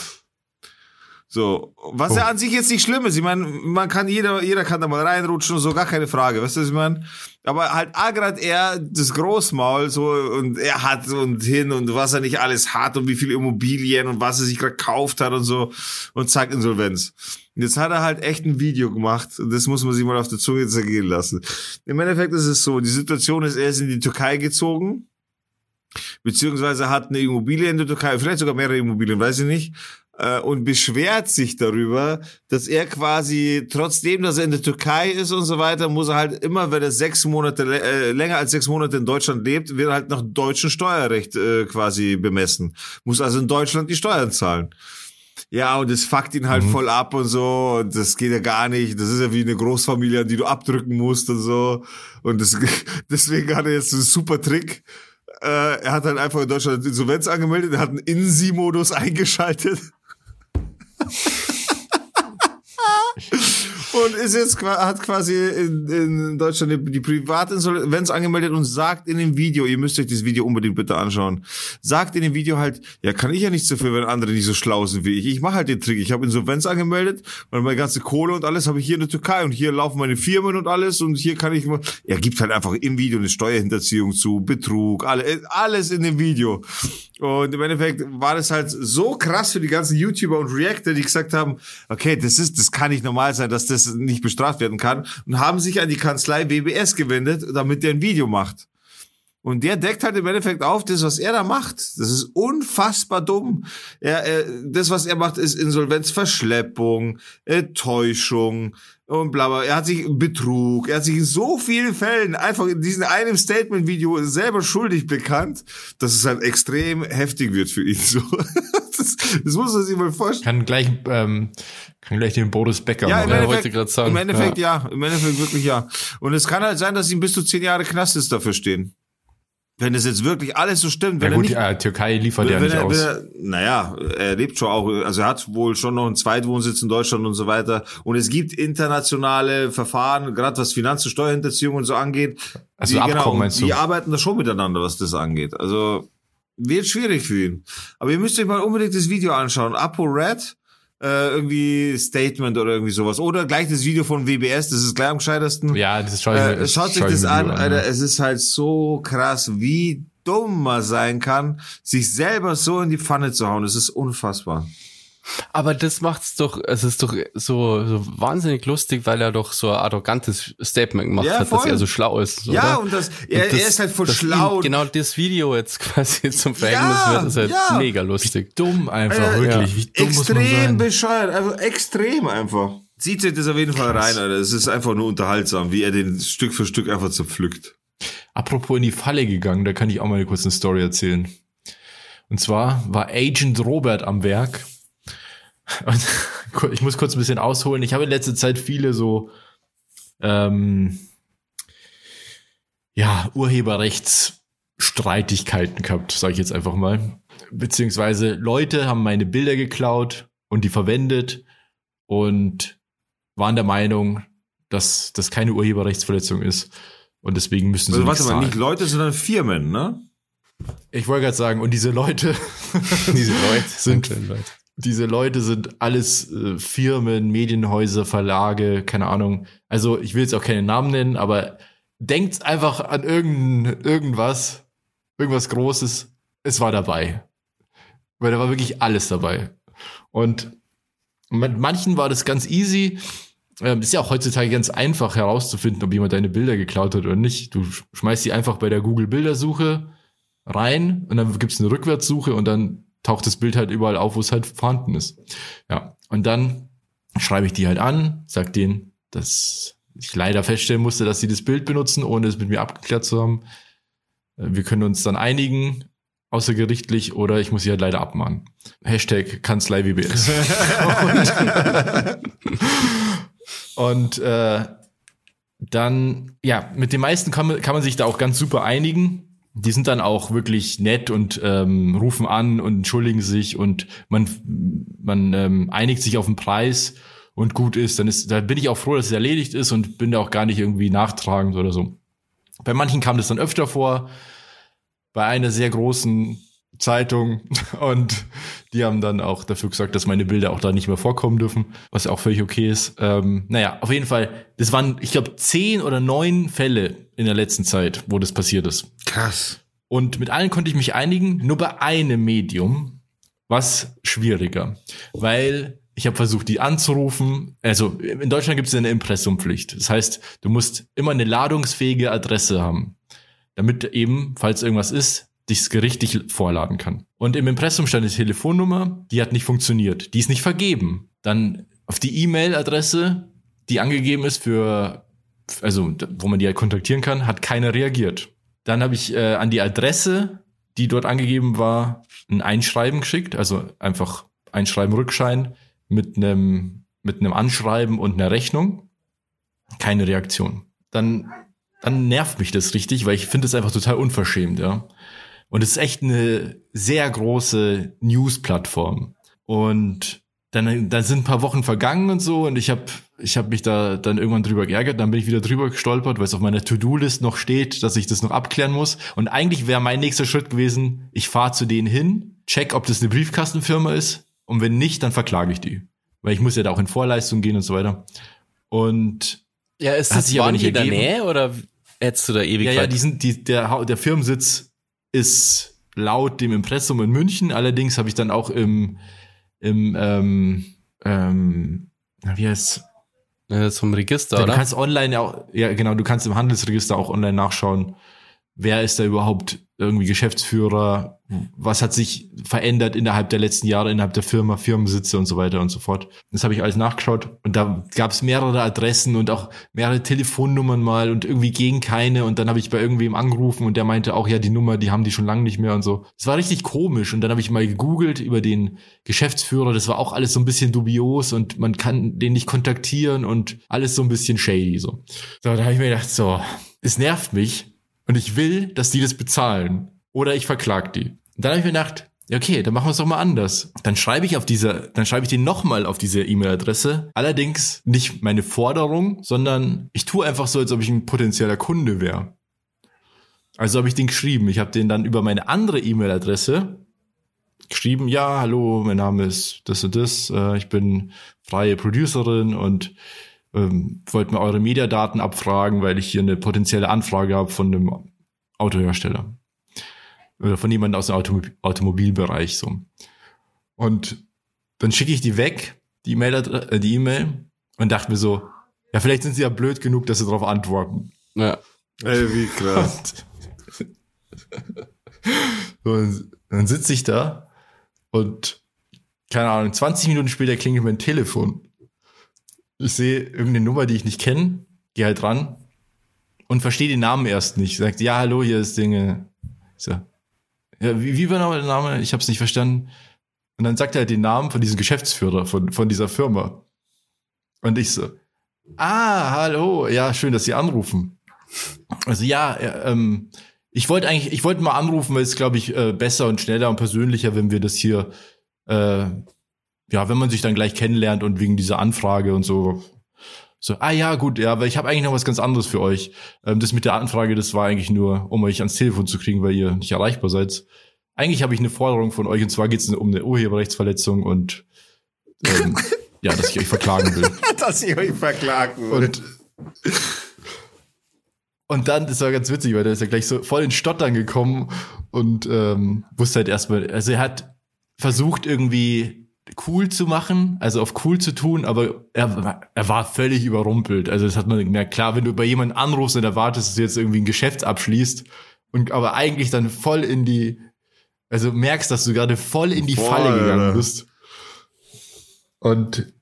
So, was ja an sich jetzt nicht schlimm ist. Ich meine, man kann jeder, jeder kann da mal reinrutschen und so, gar keine Frage. Weißt du, was ich meine? Aber halt ah, grad er das Großmaul so und er hat und hin und was er nicht alles hat und wie viele Immobilien und was er sich gerade gekauft hat und so und zack, Insolvenz. Und jetzt hat er halt echt ein Video gemacht und das muss man sich mal auf der Zunge zergehen lassen. Im Endeffekt ist es so, die Situation ist, er ist in die Türkei gezogen, beziehungsweise hat eine Immobilie in der Türkei, vielleicht sogar mehrere Immobilien, weiß ich nicht, äh, und beschwert sich darüber, dass er quasi, trotzdem, dass er in der Türkei ist und so weiter, muss er halt immer, wenn er sechs Monate, äh, länger als sechs Monate in Deutschland lebt, wird er halt nach deutschem Steuerrecht äh, quasi bemessen. Muss also in Deutschland die Steuern zahlen. Ja, und das fuckt ihn halt voll ab und so. Und das geht ja gar nicht. Das ist ja wie eine Großfamilie, an die du abdrücken musst und so. Und das, deswegen hat er jetzt einen super Trick. Äh, er hat halt einfach in Deutschland Insolvenz angemeldet, er hat einen In-Sie-Modus eingeschaltet. und ist jetzt hat quasi in, in Deutschland die, die Privatinsolvenz angemeldet und sagt in dem Video, ihr müsst euch das Video unbedingt bitte anschauen, sagt in dem Video halt, ja kann ich ja nichts dafür, wenn andere nicht so schlau sind wie ich. Ich mache halt den Trick. Ich habe Insolvenz angemeldet und meine ganze Kohle und alles habe ich hier in der Türkei und hier laufen meine Firmen und alles und hier kann ich mal. Er gibt halt einfach im Video eine Steuerhinterziehung zu, Betrug, alle, alles in dem Video. Und im Endeffekt war das halt so krass für die ganzen YouTuber und Reactor, die gesagt haben, okay, das ist, das kann nicht normal sein, dass das nicht bestraft werden kann und haben sich an die Kanzlei WBS gewendet, damit der ein Video macht. Und der deckt halt im Endeffekt auf, das, was er da macht. Das ist unfassbar dumm. Er, er, das, was er macht, ist Insolvenzverschleppung, äh, Täuschung und bla bla. Er hat sich Betrug, er hat sich in so vielen Fällen einfach in diesem einem Statement-Video selber schuldig bekannt, dass es halt extrem heftig wird für ihn. So. Das, das muss man sich mal vorstellen. Kann gleich, ähm, kann gleich den Boris Becker Ja, im machen. Ja, Endeffekt, wollte sagen. im Endeffekt ja. Im Endeffekt wirklich ja. Und es kann halt sein, dass ihm bis zu zehn Jahre Knast ist dafür stehen. Wenn das jetzt wirklich alles so stimmt, wenn Ja er gut, nicht, ja, Türkei liefert ja nicht er, aus. er, naja, er lebt schon auch, also er hat wohl schon noch einen Zweitwohnsitz in Deutschland und so weiter. Und es gibt internationale Verfahren, gerade was Finanz- und Steuerhinterziehung und so angeht. Also die, Abkommen genau, meinst du? Die arbeiten da schon miteinander, was das angeht. Also wird schwierig für ihn. Aber ihr müsst euch mal unbedingt das Video anschauen. Apo Red, äh, irgendwie Statement oder irgendwie sowas. Oder gleich das Video von WBS, das ist gleich am gescheitersten. Ja, das ich Äh, schaut sich schau ich das mir an, Video Alter. Es ist halt so krass, wie dumm man sein kann, sich selber so in die Pfanne zu hauen. Es ist unfassbar. Aber das macht's doch, es ist doch so, so wahnsinnig lustig, weil er doch so ein arrogantes Statement gemacht Ja, hat, dass er so schlau ist. ja, oder? und das, er, Und das- er ist halt voll schlau. Genau das Video jetzt quasi zum Verhängnis Ja, wird, ist halt ja. mega lustig. Dumm einfach, Äh, wirklich. Wie dumm muss man extrem sein? bescheuert, einfach extrem einfach. Zieht sich das auf jeden Fall rein, Alter. Es ist einfach nur unterhaltsam, wie er den Stück für Stück einfach zerpflückt. Apropos in die Falle gegangen, da kann ich auch mal eine kurze Story erzählen. Und zwar war Agent Robert am Werk. Und ich muss kurz ein bisschen ausholen. Ich habe in letzter Zeit viele so ähm, ja, Urheberrechtsstreitigkeiten gehabt, sage ich jetzt einfach mal. Beziehungsweise Leute haben meine Bilder geklaut und die verwendet und waren der Meinung, dass das keine Urheberrechtsverletzung ist. Und deswegen müssen sie Also warte mal, zahlen. nicht Leute, sondern Firmen, ne? Ich wollte gerade sagen, und diese Leute, Diese Leute Sind- Leute. Diese Leute sind alles äh, Firmen, Medienhäuser, Verlage, keine Ahnung. Also ich will jetzt auch keine Namen nennen, aber denkt einfach an irgendein, irgendwas, irgendwas Großes. Es war dabei. Weil da war wirklich alles dabei. Und mit manchen war das ganz easy. Ähm, ist ja auch heutzutage ganz einfach herauszufinden, ob jemand deine Bilder geklaut hat oder nicht. Du sch- schmeißt sie einfach bei der Google-Bildersuche rein und dann gibt's eine Rückwärtssuche und dann taucht das Bild halt überall auf, wo es halt vorhanden ist. Ja, und dann schreibe ich die halt an, sag denen, dass ich leider feststellen musste, dass sie das Bild benutzen, ohne es mit mir abgeklärt zu haben. Äh, Wir können uns dann einigen, außergerichtlich, oder ich muss sie halt leider abmahnen. Hashtag Kanzlei WBS. Und äh, dann, ja, mit den meisten kann man, kann man sich da auch ganz super einigen. Die sind dann auch wirklich nett und ähm, rufen an und entschuldigen sich und man, man ähm, einigt sich auf den Preis und gut ist. Dann ist, da bin ich auch froh, dass es erledigt ist und bin da auch gar nicht irgendwie nachtragend oder so. Bei manchen kam das dann öfter vor. Bei einer sehr großen Zeitung und die haben dann auch dafür gesagt, dass meine Bilder auch da nicht mehr vorkommen dürfen, was auch völlig okay ist. Ähm, naja, auf jeden Fall, das waren, ich glaube, zehn oder neun Fälle in der letzten Zeit, wo das passiert ist. Krass. Und mit allen konnte ich mich einigen, nur bei einem Medium was schwieriger, weil ich habe versucht, die anzurufen. Also in Deutschland gibt es eine Impressumpflicht. Das heißt, du musst immer eine ladungsfähige Adresse haben, damit eben, falls irgendwas ist, dich das gerichtlich vorladen kann. Und im Impressum stand die Telefonnummer, die hat nicht funktioniert. Die ist nicht vergeben. Dann auf die E-Mail-Adresse, die angegeben ist für, also wo man die halt kontaktieren kann, hat keiner reagiert. Dann habe ich äh, an die Adresse, die dort angegeben war, ein Einschreiben geschickt, also einfach Einschreiben, Rückschein mit einem, mit einem Anschreiben und einer Rechnung. Keine Reaktion. Dann, dann nervt mich das richtig, weil ich finde es einfach total unverschämt, ja. Und es ist echt eine sehr große News-Plattform. Und dann, dann sind ein paar Wochen vergangen und so und ich habe ich hab mich da dann irgendwann drüber geärgert, dann bin ich wieder drüber gestolpert, weil es auf meiner To-Do-List noch steht, dass ich das noch abklären muss. Und eigentlich wäre mein nächster Schritt gewesen, ich fahre zu denen hin, check, ob das eine Briefkastenfirma ist und wenn nicht, dann verklage ich die. Weil ich muss ja da auch in Vorleistung gehen und so weiter. Und Ja, ist Hat das sich aber nicht in der. Nähe oder hättest du da ewig ja, ja, die sind, die, der, der Firmensitz ist laut dem Impressum in München. Allerdings habe ich dann auch im, im ähm, ähm, wie heißt Ja, zum Register, Du oder? kannst online ja auch, ja genau, du kannst im Handelsregister auch online nachschauen, wer ist da überhaupt irgendwie Geschäftsführer, was hat sich verändert innerhalb der letzten Jahre, innerhalb der Firma, Firmensitze und so weiter und so fort. Das habe ich alles nachgeschaut und da gab es mehrere Adressen und auch mehrere Telefonnummern mal und irgendwie gegen keine und dann habe ich bei irgendwem angerufen und der meinte auch, ja, die Nummer, die haben die schon lange nicht mehr und so. Es war richtig komisch und dann habe ich mal gegoogelt über den Geschäftsführer, das war auch alles so ein bisschen dubios und man kann den nicht kontaktieren und alles so ein bisschen shady so. So, da habe ich mir gedacht, so, es nervt mich und ich will, dass die das bezahlen oder ich verklag die. Und dann habe ich mir gedacht, okay, dann machen wir es doch mal anders. Dann schreibe ich auf dieser, dann schreibe ich den nochmal auf diese E-Mail-Adresse. Allerdings nicht meine Forderung, sondern ich tue einfach so, als ob ich ein potenzieller Kunde wäre. Also habe ich den geschrieben. Ich habe den dann über meine andere E-Mail-Adresse geschrieben, ja, hallo, mein Name ist das und das, äh, ich bin freie Producerin und ähm, wollte mir eure Mediadaten abfragen, weil ich hier eine potenzielle Anfrage habe von einem Autohersteller. Oder von jemandem aus dem Automob Automobilbereich so. Und dann schicke ich die weg, die E-Mail, äh, die E-Mail, und dachte mir so, ja, vielleicht sind sie ja blöd genug, dass sie darauf antworten. Ja. Ey, wie krass. Und dann sitze ich da und keine Ahnung, 20 Minuten später klingelt mein Telefon. Ich sehe irgendeine Nummer, die ich nicht kenne, gehe halt ran und verstehe den Namen erst nicht. Sagt, ja, hallo, hier ist Dinge. So, ja, wie, wie war der Name? Ich habe es nicht verstanden. Und dann sagt er halt den Namen von diesem Geschäftsführer von, von dieser Firma. Und ich so, ah, hallo, ja, schön, dass Sie anrufen. Also ja, äh, ähm, ich wollte eigentlich, ich wollte mal anrufen, weil es glaube ich äh, besser und schneller und persönlicher, wenn wir das hier, äh, ja, wenn man sich dann gleich kennenlernt und wegen dieser Anfrage und so. So, ah ja, gut, ja, aber ich habe eigentlich noch was ganz anderes für euch. Ähm, das mit der Anfrage, das war eigentlich nur, um euch ans Telefon zu kriegen, weil ihr nicht erreichbar seid. Eigentlich habe ich eine Forderung von euch und zwar geht es um eine Urheberrechtsverletzung und ähm, ja, dass ich euch verklagen will. Dass ich euch verklagen würde. Und, und dann, das war ganz witzig, weil der ist ja gleich so voll in Stottern gekommen und ähm, wusste halt erstmal, also er hat versucht irgendwie cool zu machen, also auf cool zu tun, aber er, war- er war völlig überrumpelt. Also das hat man gemerkt. Klar, wenn du bei jemandem anrufst und erwartest, dass du jetzt irgendwie ein Geschäft abschließt und aber eigentlich dann voll in die, also merkst, dass du gerade voll in die Voll, Falle gegangen Alter. bist. Und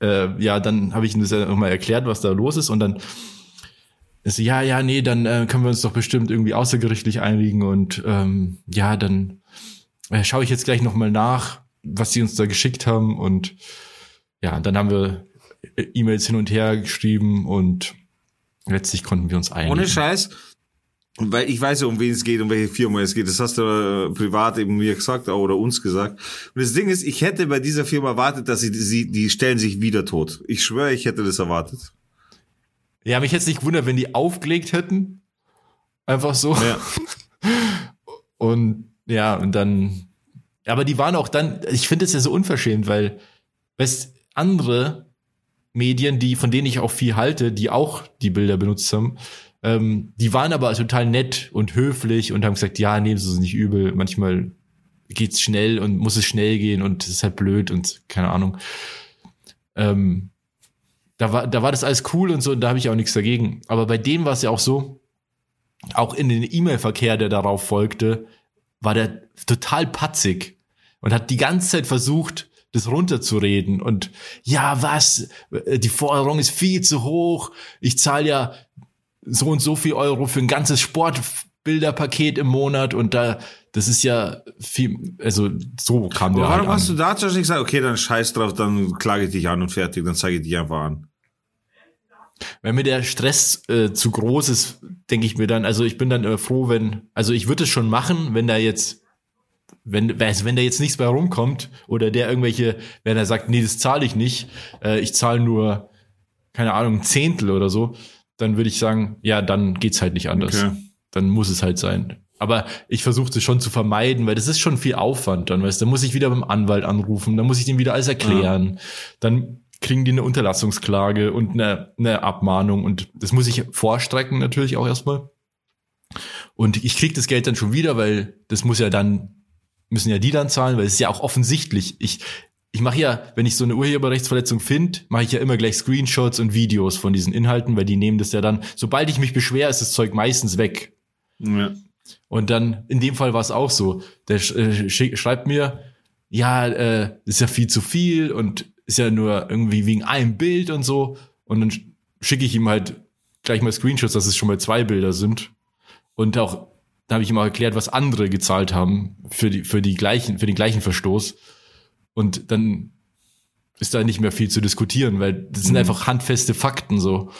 äh, ja, dann habe ich ihm das ja nochmal erklärt, was da los ist und dann ist ja, ja, nee, dann äh, können wir uns doch bestimmt irgendwie außergerichtlich einigen und ähm, ja, dann äh, schaue ich jetzt gleich nochmal nach, was sie uns da geschickt haben und ja, dann haben wir E-Mails hin und her geschrieben und letztlich konnten wir uns einigen. Ohne Scheiß. Weil ich weiß ja, um wen es geht, um welche Firma es geht. Das hast du äh, privat eben mir gesagt oder uns gesagt. Und das Ding ist, ich hätte bei dieser Firma erwartet, dass sie, sie die stellen sich wieder tot. Ich schwöre, ich hätte das erwartet. Ja, mich jetzt nicht gewundert, wenn die aufgelegt hätten. Einfach so. Ja. Und ja, und dann, aber die waren auch dann, ich finde es ja so unverschämt, weil weißt, andere Medien, die, von denen ich auch viel halte, die auch die Bilder benutzt haben, ähm, die waren aber total nett und höflich und haben gesagt, ja, nehmen Sie es nicht übel. Manchmal geht's schnell und muss es schnell gehen und es ist halt blöd und keine Ahnung. Ähm, da war, da war das alles cool und so, und da habe ich auch nichts dagegen. Aber bei dem war es ja auch so, auch in den E-Mail-Verkehr, der darauf folgte, war der total patzig und hat die ganze Zeit versucht, das runterzureden und ja, was, die Forderung ist viel zu hoch, ich zahle ja so und so viel Euro für ein ganzes Sportbilderpaket im Monat und da das ist ja viel, also so kam der warum halt hast du an. da zum Beispiel nicht gesagt, okay, dann scheiß drauf, dann klage ich dich an und fertig, dann zeige ich dich einfach an. Wenn mir der Stress äh, zu groß ist, denke ich mir dann, also ich bin dann äh, froh, wenn, also ich würde es schon machen, wenn da jetzt, wenn, also wenn da jetzt nichts mehr rumkommt oder der irgendwelche, wenn er sagt, nee, das zahle ich nicht, äh, ich zahle nur, keine Ahnung, ein Zehntel oder so, dann würde ich sagen, ja, dann geht's halt nicht anders. Okay. Dann muss es halt sein. Aber ich versuche das schon zu vermeiden, weil das ist schon viel Aufwand dann, weißt du, dann muss ich wieder beim Anwalt anrufen, dann muss ich dem wieder alles erklären, dann kriegen die eine Unterlassungsklage und eine, eine Abmahnung und das muss ich vorstrecken natürlich auch erstmal. Und ich krieg das Geld dann schon wieder, weil das muss ja dann, müssen ja die dann zahlen, weil es ist ja auch offensichtlich. Ich, ich mache ja, wenn ich so eine Urheberrechtsverletzung finde, mache ich ja immer gleich Screenshots und Videos von diesen Inhalten, weil die nehmen das ja dann, sobald ich mich beschwere, ist das Zeug meistens weg. Ja. Und dann, in dem Fall war es auch so. Der äh, schreibt mir, ja, äh, ist ja viel zu viel und ist ja nur irgendwie wegen einem Bild und so. Und dann sch- schicke ich ihm halt gleich mal Screenshots, dass es schon mal zwei Bilder sind. Und auch, da habe ich ihm auch erklärt, was andere gezahlt haben für die, für die gleichen, für den gleichen Verstoß. Und dann ist da nicht mehr viel zu diskutieren, weil das sind einfach handfeste Fakten so.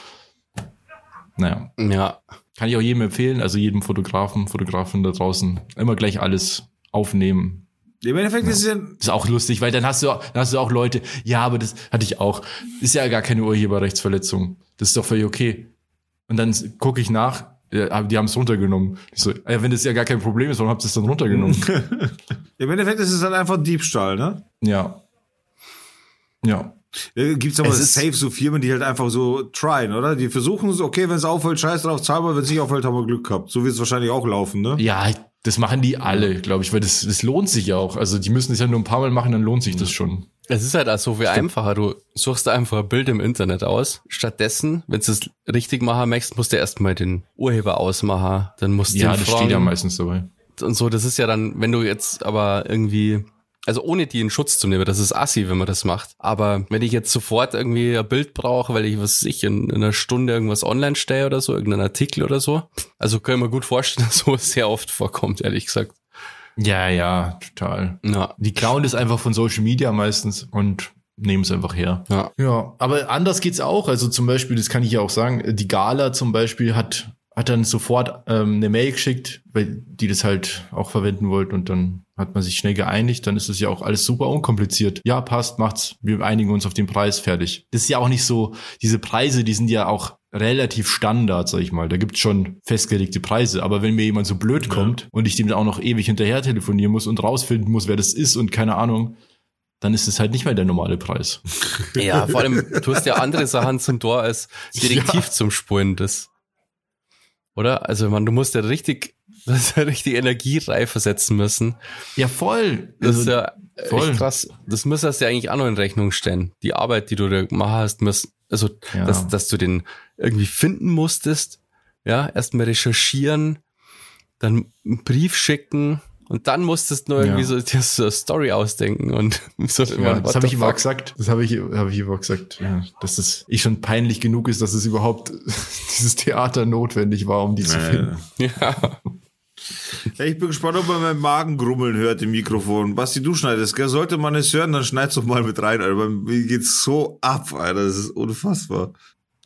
Naja. Ja, Kann ich auch jedem empfehlen, also jedem Fotografen, Fotografin da draußen, immer gleich alles aufnehmen. Im Endeffekt ist es ja, ist auch lustig, weil dann hast du, dann hast du auch Leute, ja, aber das hatte ich auch. Ist ja gar keine Urheberrechtsverletzung. Das ist doch völlig okay. Und dann gucke ich nach, ja, die haben es runtergenommen. Ich so, ja, wenn das ja gar kein Problem ist, warum habt ihr es dann runtergenommen? im Endeffekt ist es halt einfach Diebstahl, ne? ja. Ja. Gibt es aber Es ist- safe so Firmen, die halt einfach so tryen, oder? Die versuchen so, okay, wenn es auffällt, scheiß drauf, zahlbar, wenn es nicht auffällt, haben wir Glück gehabt. So wird es wahrscheinlich auch laufen, ne? Ja, das machen die alle, glaube ich, weil das, das lohnt sich ja auch. Also die müssen es ja nur ein paar Mal machen, dann lohnt sich das schon. es ist halt auch so viel einfacher. Du suchst einfach ein Bild im Internet aus. Stattdessen, wenn du es richtig machen möchtest, musst du erstmal den Urheber ausmachen. Dann musst du Ja, das fragen. steht ja meistens dabei. und so, das ist ja dann, wenn du jetzt aber irgendwie, also ohne die in Schutz zu nehmen, das ist assi, wenn man das macht. Aber wenn ich jetzt sofort irgendwie ein Bild brauche, weil ich, was weiß ich, in, in einer Stunde irgendwas online stelle oder so, irgendeinen Artikel oder so, also können wir gut vorstellen, dass sowas sehr oft vorkommt, ehrlich gesagt. Ja, ja, total. Ja, Die klauen das einfach von Social Media meistens und nehmen es einfach her. ja. Ja, aber anders geht's auch. Also zum Beispiel, das kann ich ja auch sagen, die Gala zum Beispiel hat, hat dann sofort ähm, eine Mail geschickt, weil die das halt auch verwenden wollten und dann hat man sich schnell geeinigt, dann ist es ja auch alles super unkompliziert. Ja, passt, macht's, wir einigen uns auf den Preis, fertig. Das ist ja auch nicht so, diese Preise, die sind ja auch relativ Standard, sag ich mal. Da gibt's schon festgelegte Preise. Aber wenn mir jemand so blöd kommt und ich dem dann auch noch ewig hinterher telefonieren muss und rausfinden muss, wer das ist und keine Ahnung, dann ist es halt nicht mehr der normale Preis. Ja, vor allem, du hast ja andere Sachen zum Tor als Detektiv zum Spulen, das. Oder? Also, man, du musst ja richtig, das ist ja richtig Energie reinversetzen müssen. Ja, voll. Das Also, ist ja voll. echt krass. Das müsstest du ja eigentlich auch noch in Rechnung stellen. Die Arbeit, die du da gemacht hast, muss, also, Ja. dass, dass du den irgendwie finden musstest, ja, erstmal recherchieren, dann einen Brief schicken und dann musstest du noch irgendwie Ja. so, dir so eine Story ausdenken und so. Ja, what das habe ich fuck? gesagt. Das habe ich, habe ich auch gesagt, ja, dass es eh schon peinlich genug ist, dass es überhaupt dieses Theater notwendig war, um die zu finden. Ja. ja, ich bin gespannt, ob man meinen Magen grummeln hört im Mikrofon. Basti, du schneidest, gell? Sollte man es hören, dann schneid's doch mal mit rein, Alter. Bei Mir geht's so ab, Alter. Das ist unfassbar.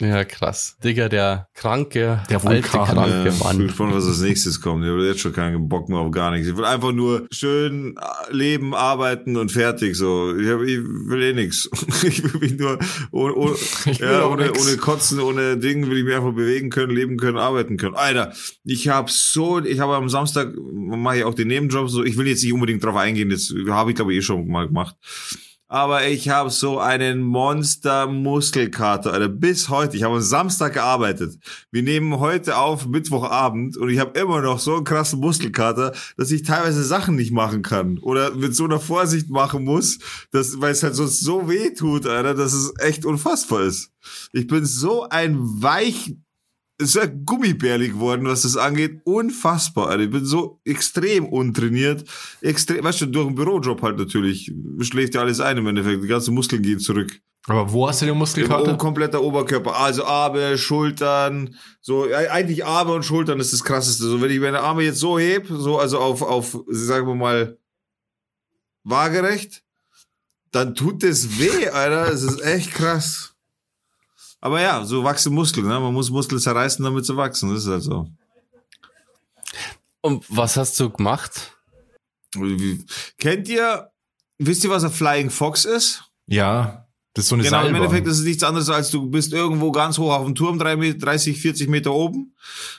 Ja, krass. Digga, der kranke, Der alte, Vulkan. kranke Ja, ich bin Mann. gespannt, was als nächstes kommt. Ich habe jetzt schon keinen Bock mehr auf gar nichts. Ich will einfach nur schön äh, leben, arbeiten und fertig. So, ich, hab, ich will eh nichts. Ich will mich nur ohne, ohne, Ich will ja, ohne, ohne Kotzen, ohne Ding will ich mich einfach bewegen können, leben können, arbeiten können. Alter, ich habe so, ich habe am Samstag mache ich auch den Nebenjob. So, ich will jetzt nicht unbedingt drauf eingehen. Das habe ich glaube ich eh schon mal gemacht. Aber ich habe so einen Monster-Muskelkater, Alter, bis heute. Ich habe am Samstag gearbeitet. Wir nehmen heute auf Mittwochabend und ich habe immer noch so einen krassen Muskelkater, dass ich teilweise Sachen nicht machen kann oder mit so einer Vorsicht machen muss, dass, weil es halt sonst so weh tut, Alter, dass es echt unfassbar ist. Ich bin so ein weich ist ja gummibärlig geworden, was das angeht. Unfassbar, Alter. Ich bin so extrem untrainiert. Extrem, weißt du, durch den Bürojob halt natürlich. Schläft ja alles ein im Endeffekt. Die ganzen Muskeln gehen zurück. Aber wo hast du den Im Muskelkater? o- kompletter Oberkörper, also Arme, Schultern, so eigentlich Arme und Schultern ist das krasseste. So wenn ich meine Arme jetzt so heb, so also auf auf sagen wir mal waagerecht, dann tut das weh, Alter. Es ist echt krass. Aber ja, so wachsen Muskeln, ne? Man muss Muskeln zerreißen, damit sie wachsen. Das ist halt so. Und was hast du gemacht? Wie- Kennt ihr, wisst ihr, was ein Flying Fox ist? Ja, das ist so eine Genau, im Seilbahn. Endeffekt ist es nichts anderes, als du bist irgendwo ganz hoch auf dem Turm, drei Met- 30, 40 Meter oben,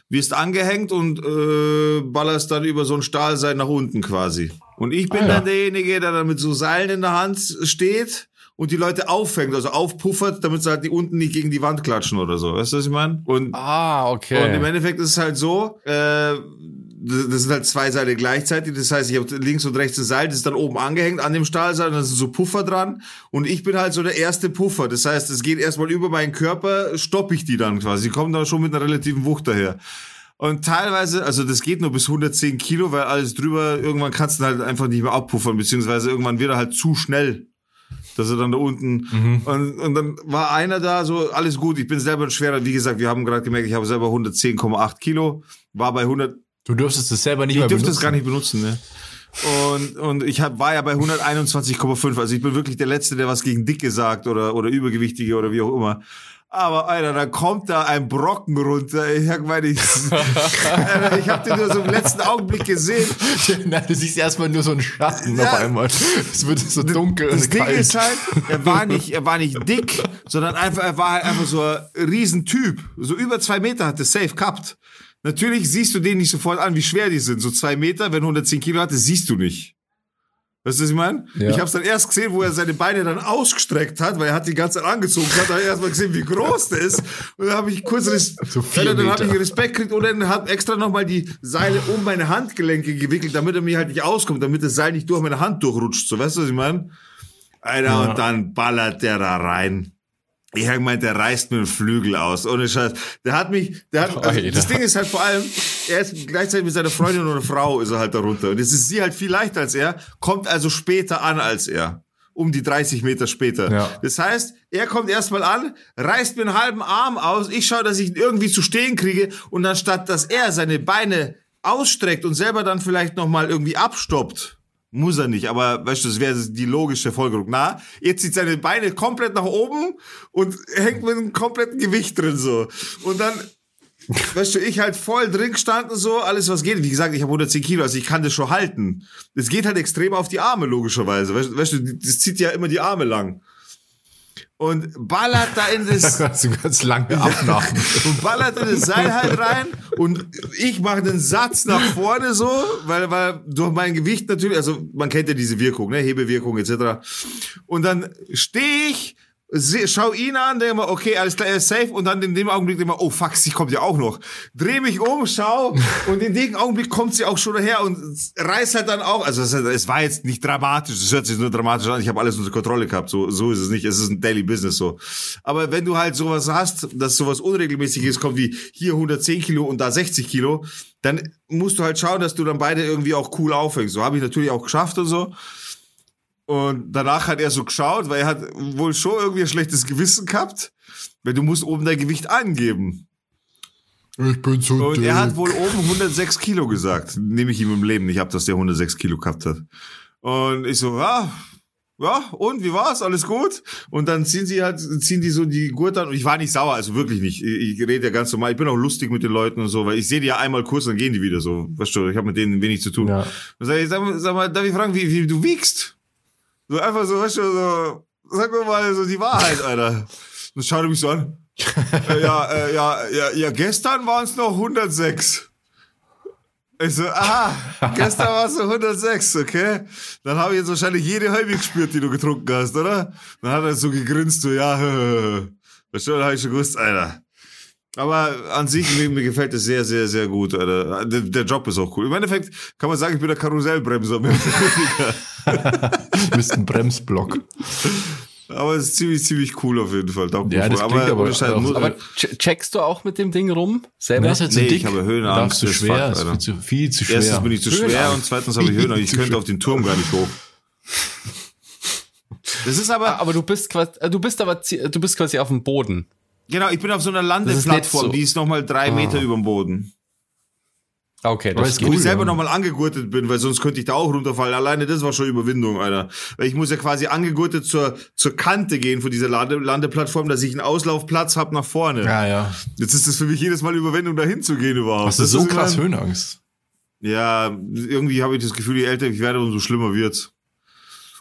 wirst angehängt und äh, ballerst dann über so ein Stahlseil nach unten quasi. Und ich bin Ah, ja. dann derjenige, der dann mit so Seilen in der Hand steht und die Leute auffängt, also aufpuffert, damit sie halt die unten nicht gegen die Wand klatschen oder so. Weißt du, was ich meine? Und Ah, okay. und im Endeffekt ist es halt so, äh, das sind halt zwei Seile gleichzeitig. Das heißt, ich habe links und rechts ein Seil, das ist dann oben angehängt an dem Stahlseil und da sind so Puffer dran. Und ich bin halt so der erste Puffer. Das heißt, es geht erstmal über meinen Körper, stoppe ich die dann quasi. Die kommen dann schon mit einer relativen Wucht daher. Und teilweise, also das geht nur bis 110 Kilo, weil alles drüber, irgendwann kannst du halt einfach nicht mehr abpuffern, beziehungsweise irgendwann wird er halt zu schnell. Dass er dann da unten. Und, und dann war einer da, so, alles gut, ich bin selber ein schwerer, wie gesagt, wir haben gerade gemerkt, ich habe selber 110,8 Kilo, war bei 100, Du dürftest es selber nicht ich dürfte es gar nicht benutzen, ne? Und, und ich hab, war ja bei 121,5. Also ich bin wirklich der Letzte, der was gegen Dicke sagt oder, oder Übergewichtige oder wie auch immer. Aber Alter, da kommt da ein Brocken runter. Ich hab meine, ich, Alter, ich hab den nur so im letzten Augenblick gesehen. Nein, du siehst erstmal nur so einen Schatten Ja. auf einmal. Es wird so dunkel Das und Ding kalt. ist halt, er war nicht, er war nicht dick, sondern einfach, er war halt einfach so ein Riesentyp. So über zwei Meter hat er safe gehabt. Natürlich siehst du den nicht sofort an, wie schwer die sind. So zwei Meter, wenn 110 Kilo hatte, siehst du nicht. Weißt du, was ich meine? Ja. Ich hab's dann erst gesehen, wo er seine Beine dann ausgestreckt hat, weil er hat die ganze Zeit angezogen hat, da hab ich erst mal gesehen, wie groß der ist. Und dann habe ich kurz Res So Alter, dann habe ich Respekt gekriegt und dann hat extra nochmal die Seile um meine Handgelenke gewickelt, damit er mir halt nicht auskommt, damit das Seil nicht durch meine Hand durchrutscht. So, weißt du, was ich meine? Alter, Ja. und dann ballert der da rein. Ich hab gemeint, der reißt mir den Flügel aus. Ohne Scheiß. Der hat mich, der hat, also das Ding ist halt vor allem, er ist gleichzeitig mit seiner Freundin oder Frau ist er halt darunter. Und es ist sie halt viel leichter als er, kommt also später an als er. Um die 30 Meter später. Ja. Das heißt, er kommt erstmal an, reißt mir einen halben Arm aus, ich schaue, dass ich ihn irgendwie zu stehen kriege und anstatt, dass er seine Beine ausstreckt und selber dann vielleicht nochmal irgendwie abstoppt, muss er nicht, aber weißt du, das wäre die logische Folgerung. Na, jetzt zieht seine Beine komplett nach oben und hängt mit einem kompletten Gewicht drin so. Und dann, weißt du, ich halt voll drin gestanden so, alles was geht. Wie gesagt, ich habe 110 Kilo, also ich kann das schon halten. Es geht halt extrem auf die Arme, logischerweise. Weißt, weißt du, das zieht ja immer die Arme lang. Und ballert da in das, so ganz lange Abnahmen. und ballert in das Seil halt rein und ich mache den Satz nach vorne so, weil, weil durch mein Gewicht natürlich, also man kennt ja diese Wirkung, ne, Hebewirkung etc. Und dann stehe ich, seh, schau ihn an, denke mal, okay, alles klar, er ist safe und dann in dem Augenblick denke mal, oh fuck, sie kommt ja auch noch. Dreh mich um, schau und in dem Augenblick kommt sie auch schon daher und reißt halt dann auch, also es, es war jetzt nicht dramatisch, es hört sich nur dramatisch an, ich habe alles unter Kontrolle gehabt, so, so ist es nicht, es ist ein Daily Business so. Aber wenn du halt sowas hast, dass sowas Unregelmäßiges kommt wie hier 110 Kilo und da 60 Kilo, dann musst du halt schauen, dass du dann beide irgendwie auch cool aufhängst. So habe ich natürlich auch geschafft und so. Und danach hat er so geschaut, weil er hat wohl schon irgendwie ein schlechtes Gewissen gehabt, weil du musst oben dein Gewicht angeben. Ich bin so Und dick. er hat wohl oben 106 Kilo gesagt. Nehme ich ihm im Leben nicht ab, dass der 106 Kilo gehabt hat. Und ich so, ja, ja, und wie war's? Alles gut? Und dann ziehen sie halt, ziehen die so die Gurte an und ich war nicht sauer, also wirklich nicht. Ich, ich rede ja ganz normal, ich bin auch lustig mit den Leuten und so, weil ich sehe die ja einmal kurz, dann gehen die wieder so. Weißt du, ich habe mit denen wenig zu tun. Ja. Sag ich, sag, mal- sag mal, darf ich fragen, wie, wie du wiegst? So einfach so, weißt du, so, sag mir mal so die Wahrheit, Alter. Dann schaut er mich so an. äh, ja, äh, ja, ja, ja, gestern waren es noch 106. Ich so, aha, gestern war es noch 106, okay? Dann habe ich jetzt wahrscheinlich jede halbe gespürt, die du getrunken hast, oder? Dann hat er so gegrinst, so, ja, weißt du, dann habe ich schon gewusst, Alter. Aber an sich, mir, mir gefällt es sehr, sehr, sehr gut, Alter. Der, der Job ist auch cool. Im Endeffekt kann man sagen, ich bin der Karussellbremser. mehr bist ein Bremsblock. aber es ist ziemlich, ziemlich cool auf jeden Fall. Mir Ja, das aber ohne Scheiß, auch- muss- Aber ch- checkst du auch mit dem Ding rum? Selber? Ist halt so Nee, dick. ich habe Höhenangst, Zu das schwer, fuck, ist Alter. viel zu, viel zu schwer. Erstens bin ich zu schwer und zweitens habe ich Höhenangst. Ich Zu könnte auf den Turm gar nicht hoch. Das ist aber, Aber du bist quasi, äh, du bist aber, du bist quasi auf dem Boden. Genau, ich bin auf so einer Landeplattform, so. die ist nochmal drei Meter über dem Boden. Okay, das ist geht. Wo Cool, ich selber ja. nochmal angegurtet bin, weil sonst könnte ich da auch runterfallen. Alleine das war schon Überwindung, Alter. Weil ich muss ja quasi angegurtet zur, zur Kante gehen von dieser Lande, Landeplattform, dass ich einen Auslaufplatz habe nach vorne. Ja, ja. Jetzt ist das für mich jedes Mal Überwindung, dahin zu gehen überhaupt. Hast du Das so ist krass Höhenangst? Ja, irgendwie habe ich das Gefühl, je älter ich werde, umso schlimmer wird's.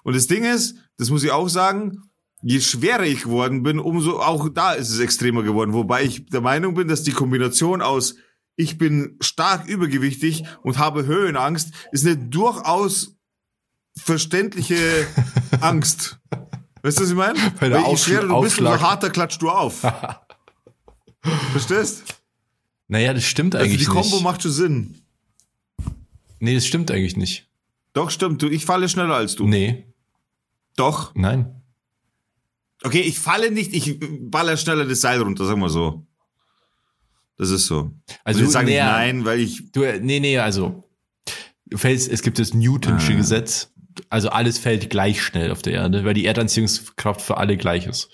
Und das Ding ist, das muss ich auch sagen, je schwerer ich geworden bin, umso auch da ist es extremer geworden. Wobei ich der Meinung bin, dass die Kombination aus ich bin stark übergewichtig und habe Höhenangst ist eine durchaus verständliche Angst. Weißt du, was ich meine? Weil je schwerer du bist, umso harter klatscht du auf. Verstehst? Naja, das stimmt Also eigentlich die Kombo nicht. macht schon Sinn. Nee, das stimmt eigentlich nicht. Doch, stimmt. Du, ich falle schneller als du. Nee, Doch. nein. Okay, ich falle nicht, ich baller schneller das Seil runter, sagen wir so. Das ist so. Also, jetzt sage ich naja, nein, weil ich. Du, nee, nee, also, du fällst, es gibt das Newtonsche Ah. Gesetz. Also alles fällt gleich schnell auf der Erde, weil die Erdanziehungskraft für alle gleich ist.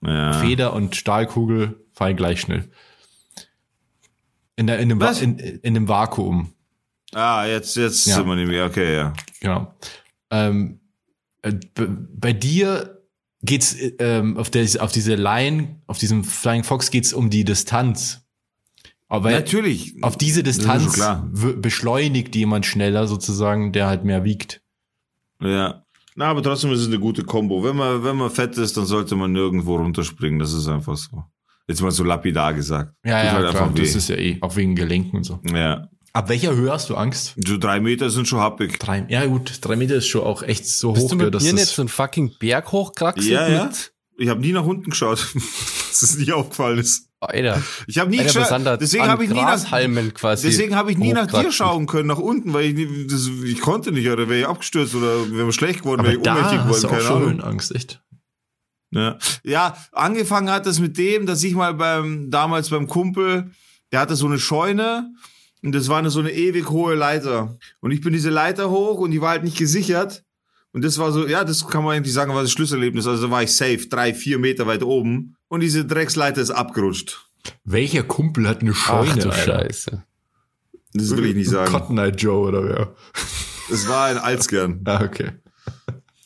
Ja. Feder und Stahlkugel fallen gleich schnell. In, der, in, dem, Wa- Was? in, in dem Vakuum. Ah, jetzt, jetzt Ja. sind wir nämlich, okay, ja. Genau. Ähm, äh, bei dir geht's äh, ähm, auf, der, auf diese Line, auf diesem Flying Fox geht's um die Distanz. Aber Natürlich. auf diese ist Distanz klar. beschleunigt jemand schneller sozusagen, der halt mehr wiegt. Ja. Na, aber trotzdem ist es eine gute Kombo. Wenn man, wenn man fett ist, dann sollte man nirgendwo runterspringen. Das ist einfach so. Jetzt mal so lapidar gesagt. Ja, Tut ja, halt klar, das ist ja eh, auch wegen Gelenken und so. Ja. Ab welcher Höhe hast du Angst? So drei Meter sind schon happig. Drei, ja gut, drei Meter ist schon auch echt so Bist hoch, du gell, mit dass mir nicht so einen fucking Berg hochkraxelt Ja, ja. mit? Ich habe nie nach unten geschaut, dass es nicht aufgefallen ist. Alter. Ich habe nie Alter, geschaut. Deswegen habe ich nie nach, quasi. Deswegen habe ich nie nach dir schauen können, nach unten, weil ich, nie- das, ich konnte nicht, oder wäre ich abgestürzt oder wäre mir schlecht geworden, aber wäre ich ohnmächtig hast geworden, du auch keine schon Ahnung. Höhenangst, echt? Ja. ja, angefangen hat das mit dem, dass ich mal beim, damals beim Kumpel, der hatte so eine Scheune und das war eine, so eine ewig hohe Leiter. Und ich bin diese Leiter hoch und die war halt nicht gesichert. Und das war so, ja, das kann man eigentlich sagen, war das Schlüsselerlebnis. Also da war ich safe, drei, vier Meter weit oben. Und diese Drecksleiter ist abgerutscht. Welcher Kumpel hat eine Scheune, Ach du Alter? Scheiße. Das will ich nicht sagen. Cotton Eye Joe oder wer? Es war ein Alzgern. Ah, okay.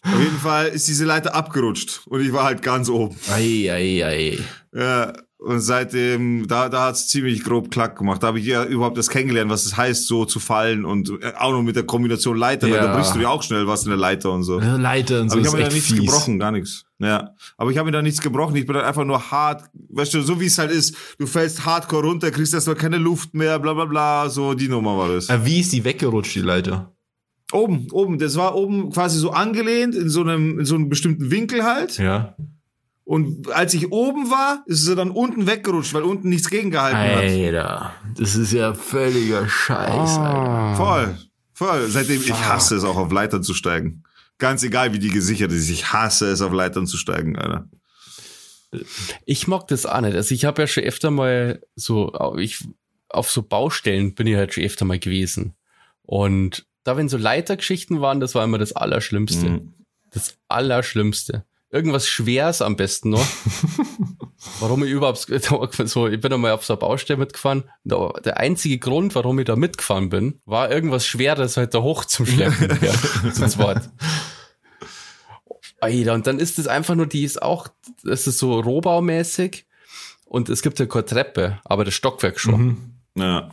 Auf jeden Fall ist diese Leiter abgerutscht und ich war halt ganz oben. Ei, ei, ei. Ja, und seitdem, da, da hat's ziemlich grob klack gemacht. Da habe ich ja überhaupt das kennengelernt, was es heißt, so zu fallen und äh, auch noch mit der Kombination Leiter, weil Ja. da brichst du ja auch schnell was in der Leiter und so. Leiter und so Aber ich habe mir da nichts fies. gebrochen, gar nichts. Ja, aber ich habe mir da nichts gebrochen. Ich bin dann einfach nur hart, weißt du, so wie es halt ist. Du fällst hardcore runter, kriegst erstmal keine Luft mehr, bla bla bla. So die Nummer war das. Ah, wie ist die weggerutscht, die Leiter? Oben, oben, das war oben quasi so angelehnt in so einem, in so einem bestimmten Winkel halt. Ja. Und als ich oben war, ist sie dann unten weggerutscht, weil unten nichts gegengehalten hat. Alter, das ist ja völliger Scheiß, Alter. Ah. Voll, voll. Seitdem ich hasse es auch auf Leitern zu steigen. Ganz egal, wie die gesichert ist. Ich hasse es auf Leitern zu steigen, Alter. Ich mag das auch nicht. Also ich habe ja schon öfter mal so, ich, auf so Baustellen bin ich halt schon öfter mal gewesen. Und da, wenn so Leitergeschichten waren, das war immer das Allerschlimmste. Mhm. Das Allerschlimmste. Irgendwas Schweres am besten noch. warum ich überhaupt so, ich bin einmal auf so einer Baustelle mitgefahren. Der einzige Grund, warum ich da mitgefahren bin, war irgendwas Schweres halt da hoch zum Schleppen. ja, zu zweit. Alter, und dann ist es einfach nur, die ist auch, das ist so rohbaumäßig und es gibt ja keine Treppe, aber das Stockwerk schon. Mhm. Ja.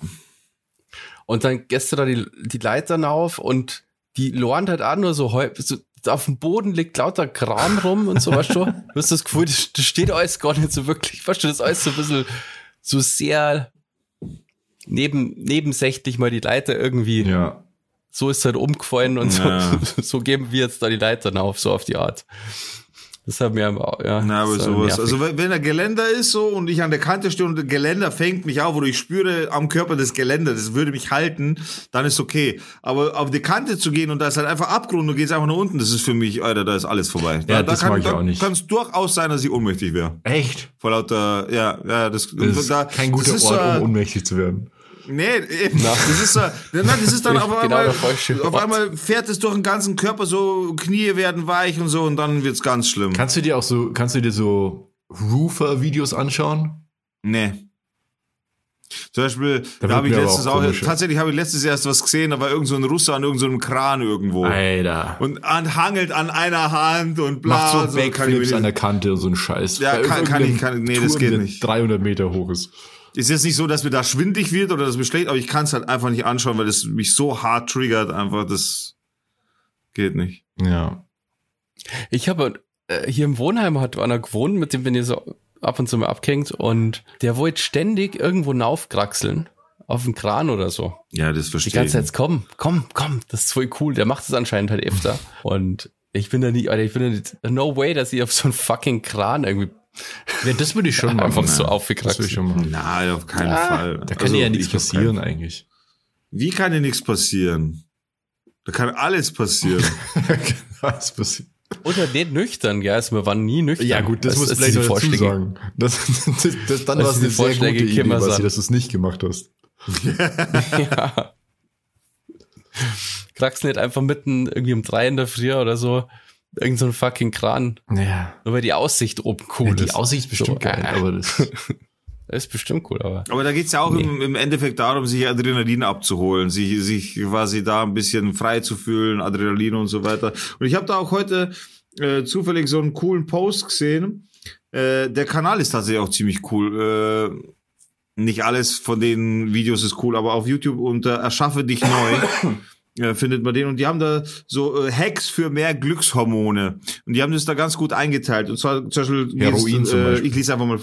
Und dann gehst du da die, die Leitern auf und die lohnt halt auch nur so, so auf dem Boden liegt lauter Kram rum und so, weißt du? Du hast das Gefühl, das, das steht alles gar nicht so wirklich, weißt du, das ist alles so ein bisschen, so sehr neben, nebensächlich mal die Leiter irgendwie, Ja. so ist halt umgefallen und so, Ja. so geben wir jetzt da die Leitern auf, so auf die Art. Das hat mir aber, ja. Na, aber sowas. Also wenn wenn der Geländer ist so und ich an der Kante stehe und der Geländer fängt mich auf oder ich spüre am Körper das Geländer, das würde mich halten, dann ist okay. Aber auf die Kante zu gehen und da ist halt einfach Abgrund und gehst einfach nach unten, das ist für mich, Alter, da ist alles vorbei. Da, Ja, da das kann, mag ich da auch nicht. kann es durchaus sein, dass ich ohnmächtig wäre. Echt? Vor lauter, ja, ja, das, Das ist da, kein guter ist Ort, so, um ohnmächtig zu werden. Nee, eben. das ist so, nein, das ist dann auf genau einmal, falsche auf einmal fährt es durch den ganzen Körper, so Knie werden weich und so und dann wird's ganz schlimm. Kannst du dir auch so, kannst du dir so Roofer-Videos anschauen? Nee. Zum Beispiel, Da da, wird habe ich letztens auch auch, tatsächlich habe ich letztes erst was gesehen, da war irgend so ein Russe an irgendeinem Kran irgendwo. Alter. Und an, hangelt an einer Hand und bla. Macht so und kann ich mir Backflips an der Kante und so ein Scheiß. Ja, kann- kann ich- kann- nee, das Turm, geht der nicht. 300 Meter hoch ist. Ist jetzt nicht so, dass mir da schwindig wird oder dass mir schlecht, aber ich kann es halt einfach nicht anschauen, weil es mich so hart triggert, einfach, das geht nicht. Ja. Ich habe äh, hier im Wohnheim hat einer gewohnt, mit dem bin ich so ab und zu mal abgehängt und der wollte ständig irgendwo naufkraxeln. Auf den Kran oder so. Ja, das Die verstehe ganze ich. Zeit, nicht. komm, komm, komm, das ist voll cool. Der macht es anscheinend halt öfter. Und ich bin da nie, Alter, ich bin da nicht, no way, dass ich auf so einen fucking Kran irgendwie Ja, das würde ich schon machen. einfach so ja. Das würde ich schon. Nein, auf keinen Ah, Fall. Da kann Also, ja nichts ich passieren eigentlich. Wie kann dir nichts passieren? Da kann alles passieren. Was passiert? Oder nicht nüchtern, ja, also wir waren nie nüchtern. Ja gut, das, muss ist vielleicht dazu sagen. Das, das, das, dann Das war es eine die sehr gute Idee, Basti, dass du es nicht gemacht hast. ja. Kraxeln nicht einfach mitten irgendwie um drei in der Früh oder so. Irgend so ein fucking Kran. Ja. Nur weil die Aussicht oben cool ja die ist. Aussicht ist bestimmt So, geil, äh. aber das, Das ist bestimmt cool, aber. Aber da geht's ja auch Nee. im, im Endeffekt darum, sich Adrenalin abzuholen, sich, sich quasi da ein bisschen frei zu fühlen, Adrenalin und so weiter. Und ich habe da auch heute äh, zufällig so einen coolen Post gesehen. Äh, der Kanal ist tatsächlich auch ziemlich cool. Äh, nicht alles von den Videos ist cool, aber auf YouTube unter Erschaffe dich neu. äh, findet man den und die haben da so äh, Hacks für mehr Glückshormone und die haben das da ganz gut eingeteilt und zwar zum Beispiel, Heroin zum äh, Beispiel. ich lese einfach mal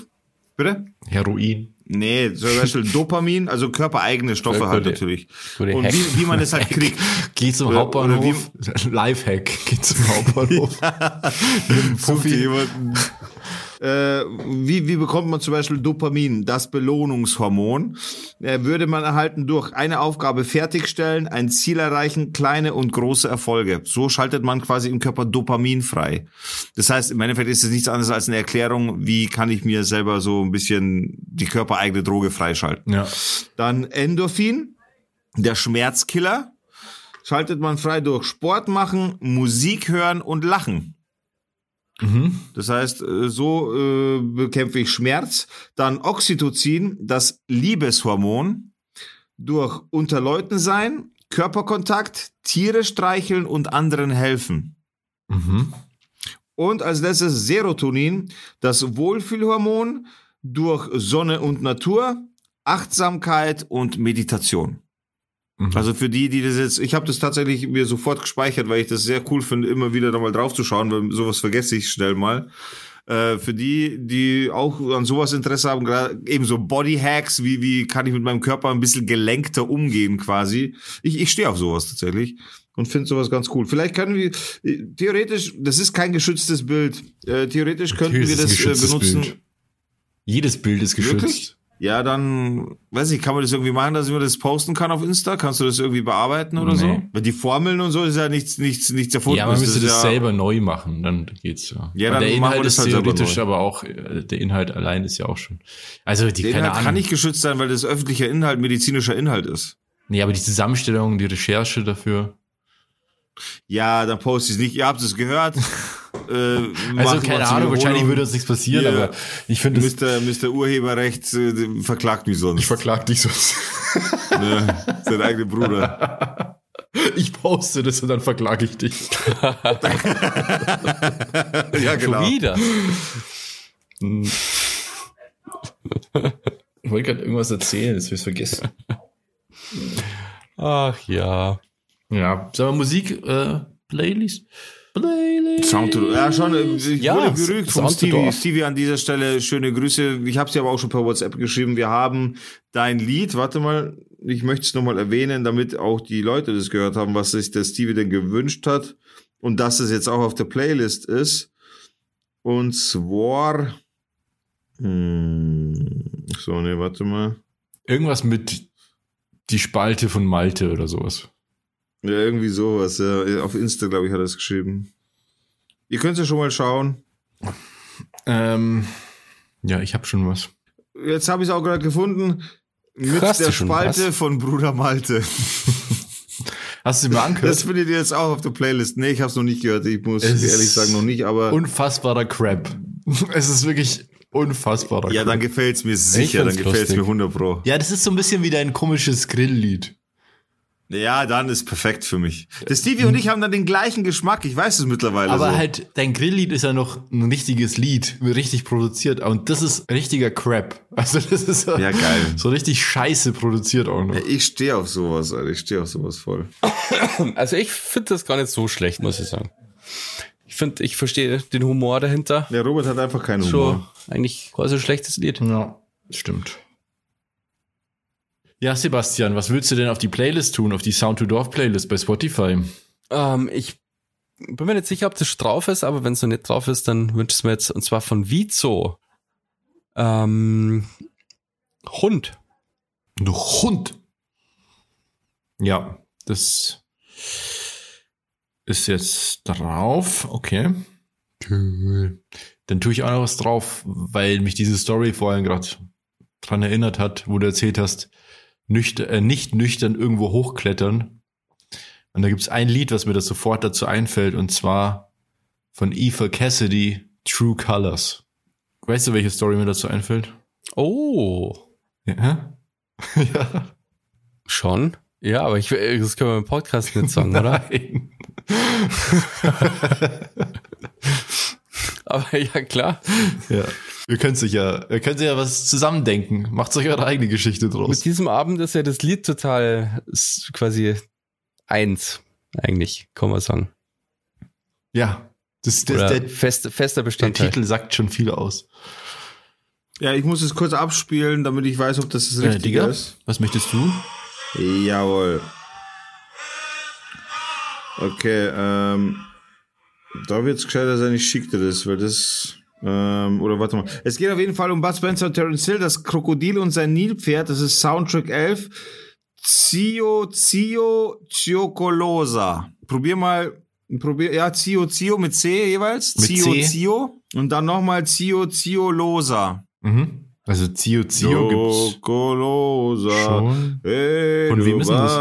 bitte Heroin. Nee, zum Beispiel Dopamin, also körpereigene Stoffe Ja, halt gute- natürlich. gute Und wie, wie man es halt kriegt. Geh zum Hauptbahnhof. Lifehack. Geh zum Hauptbahnhof. Nimm Such dir Fuffi. jemanden. Äh, wie, wie bekommt man zum Beispiel Dopamin, das Belohnungshormon? Äh, würde man erhalten durch eine Aufgabe fertigstellen, ein Ziel erreichen, kleine und große Erfolge. So schaltet man quasi im Körper Dopamin frei. Das heißt, im Endeffekt ist es nichts anderes als eine Erklärung, wie kann ich mir selber so ein bisschen die körpereigene Droge freischalten. Ja. Dann Endorphin, der Schmerzkiller, schaltet man frei durch Sport machen, Musik hören und lachen. Mhm. Das heißt, äh, so äh, bekämpfe ich Schmerz. Dann Oxytocin, das Liebeshormon, durch unter Leuten sein, Körperkontakt, Tiere streicheln und anderen helfen. Mhm. Und als letztes Serotonin, das Wohlfühlhormon, durch Sonne und Natur, Achtsamkeit und Meditation. Mhm. Also für die, die das jetzt, ich habe das tatsächlich mir sofort gespeichert, weil ich das sehr cool finde, immer wieder da mal drauf zu schauen, weil sowas vergesse ich schnell mal. Äh, für die, die auch an sowas Interesse haben, gerade eben so Bodyhacks, wie, wie kann ich mit meinem Körper ein bisschen gelenkter umgehen quasi. Ich, ich stehe auf sowas tatsächlich und finde sowas ganz cool. Vielleicht können wir, äh, theoretisch, das ist kein geschütztes Bild, äh, theoretisch könnten wir das äh, benutzen. Bild. Jedes Bild ist geschützt. Wirklich? Ja, dann, weiß ich, kann man das irgendwie machen, dass ich mir das posten kann auf Insta? Kannst du das irgendwie bearbeiten oder so? Nee. Weil die Formeln und so ist ja nichts, nichts, nichts erfunden. Ja, man müsste ist das ja, selber neu machen, dann geht's ja. Ja, dann der Inhalt das ist halt theoretisch, aber auch äh, der Inhalt allein ist ja auch schon. Also die Der keine Inhalt Ahnung. kann nicht geschützt sein, weil das öffentlicher Inhalt, medizinischer Inhalt ist. nee, aber die Zusammenstellung, die Recherche dafür. Ja, dann poste ich es nicht. Ihr habt es gehört. äh, Also keine Ahnung, wahrscheinlich würde uns nichts passieren, Hier, aber ich finde es. Mr. Mr. Urheberrecht äh, verklagt mich sonst. Ich verklag dich sonst. ne? Sein eigener Bruder. Ich poste das und dann verklage ich dich. ja, Schon genau. wieder. Ich wollte gerade irgendwas erzählen, das habe ich vergessen. Ach ja. Ja, sagen wir Musik, äh, Playlist? Playlist. Sound to, ja, schon. äh, Ich Ja, wurde gerügt to Stevie. Stevie an dieser Stelle schöne Grüße. Ich habe sie aber auch schon per WhatsApp geschrieben. Wir haben dein Lied. Warte mal, ich möchte es nochmal erwähnen, damit auch die Leute das gehört haben, was sich der Stevie denn gewünscht hat und dass es jetzt auch auf der Playlist ist. Und zwar. Hm, so, ne, warte mal. Irgendwas mit die Spalte von Malte oder sowas. Ja, irgendwie sowas. Ja. Auf Insta, glaube ich, hat er es geschrieben. Ihr könnt ja schon mal schauen. Ähm, ja, ich habe schon was. Jetzt habe ich es auch gerade gefunden. Mit Krass, der Spalte was? von Bruder Malte. Hast du sie mal Das angehört? findet ihr jetzt auch auf der Playlist. Nee, ich hab's noch nicht gehört. Ich muss Es ehrlich sagen, noch nicht, aber Unfassbarer Crap. Es ist wirklich unfassbarer ja, Crap. dann gefällt's mir sicher, dann find's gefällt's mir lustig. 100 pro. Ja, das ist so ein bisschen wie dein komisches Grilllied. Ja, dann ist perfekt für mich. Der Stevie und ich haben dann den gleichen Geschmack. Ich weiß es mittlerweile Aber so. halt, dein Grilllied ist ja noch ein richtiges Lied, richtig produziert. Und das ist richtiger Crap. Also das ist so, Ja, geil. so richtig scheiße produziert auch noch. Ich stehe auf sowas, Alter. Ich stehe auf sowas voll. Also ich finde das gar nicht so schlecht, muss ich sagen. Ich finde, ich verstehe den Humor dahinter. Der Robert hat einfach keinen Schon Humor. eigentlich quasi ein schlechtes Lied. Ja, stimmt. Ja, Sebastian, was willst du denn auf die Playlist tun, auf die Sound to Dorf Playlist bei Spotify? Ähm, ich bin mir nicht sicher, ob das drauf ist, aber wenn es noch nicht drauf ist, dann wünsche ich es mir jetzt, und zwar von Vizo. Ähm, Hund. Du Hund. Ja, das ist jetzt drauf. Okay. Cool. Dann tue ich auch noch was drauf, weil mich diese Story vorhin gerade dran erinnert hat, wo du erzählt hast, nüchter, äh, nicht nüchtern irgendwo hochklettern. Und da gibt's ein Lied, was mir das sofort dazu einfällt, und zwar von Eva Cassidy, True Colors. Weißt du, welche Story mir dazu einfällt? Oh, Ja. ja. schon? Ja, aber ich, das können wir im Podcast nicht sagen, oder? Nein. Aber ja, klar. Ja. Ihr könnt sich ja, ihr könnt sich ja was zusammendenken. Macht euch eure eigene Geschichte Mit draus. diesem Abend ist ja das Lied total quasi eins, eigentlich, kann man sagen. Ja. Das, das, Oder der, fest, fester der Bestandteil. Titel sagt schon viel aus. Ja, ich muss es kurz abspielen, damit ich weiß, ob das das Richtige Digga, ist. was möchtest du? Jawohl. Okay, ähm, da wird's gescheiter sein, ich schick dir das, weil das, ähm, oder warte mal. Es geht auf jeden Fall um Bud Spencer und Terence Hill, das Krokodil und sein Nilpferd, das ist Soundtrack 11. Zio, Zio, Ciocolosa. Probier mal, probier, ja, Zio, Zio mit C jeweils. Mit Zio, C? Zio. Und dann nochmal Zio, Ciolosa. Mhm. Also Zio Zio gibt's schon. Von wem ist das?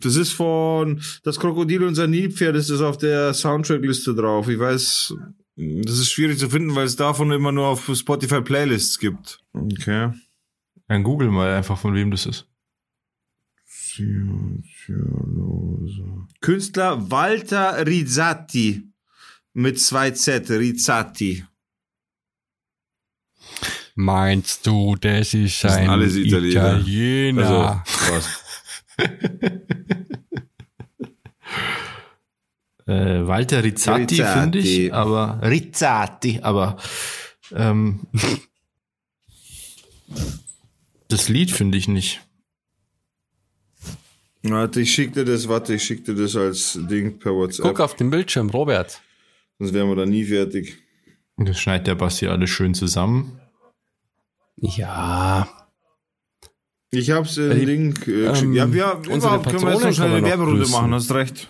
Das ist von Das Krokodil und sein Nilpferd, das ist auf der Soundtrackliste drauf. Ich weiß, das ist schwierig zu finden, weil es davon immer nur auf Spotify Playlists gibt. Okay. Dann google mal einfach, von wem das ist. Künstler Walter Rizzati mit zwei Z, Rizzati. Meinst du, das ist Das sind ein alles Italiener. Italiener? Also, was? Äh, Walter Rizzati, Rizzati. finde ich, aber Rizzati, aber ähm, das Lied finde ich nicht. Warte, ich schick dir das, warte, ich schick dir das als Ding per WhatsApp. Guck auf den Bildschirm, Robert. Sonst wären wir da nie fertig. Das schneidet der Basti alles schön zusammen. Ja. Ich hab's Die- den Link äh, geschickt. ähm, Ja, wir, überhaupt können wir jetzt noch Patronen schnell eine Werberunde machen, hast recht.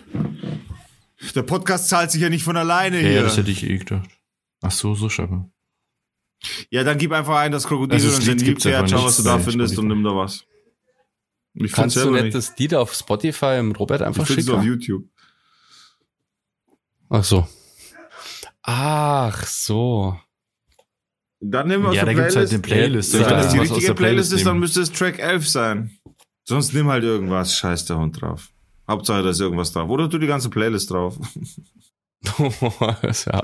Der Podcast zahlt sich ja nicht von alleine Ja, hier. das hätte ich eh gedacht. Ach so, so schaffen. Ja, dann gib einfach ein, das Krokodil Also und Lied gibt's einfach schau, was du da findest und nimm da was. Ich Kannst du nicht nicht. das Lied auf Spotify im Robert einfach Ich find's auf schicken? YouTube. Ach so. Ach so. Dann nehmen wir aus Ja, der da gibt's halt Playlist. eine Playlist. Ja, Wenn das die richtige der Playlist ist, dann müsste es Track 11 sein. Sonst nimm halt irgendwas, scheiß der Hund drauf. Hauptsache, da ist irgendwas drauf. Oder tu die ganze Playlist drauf. ja.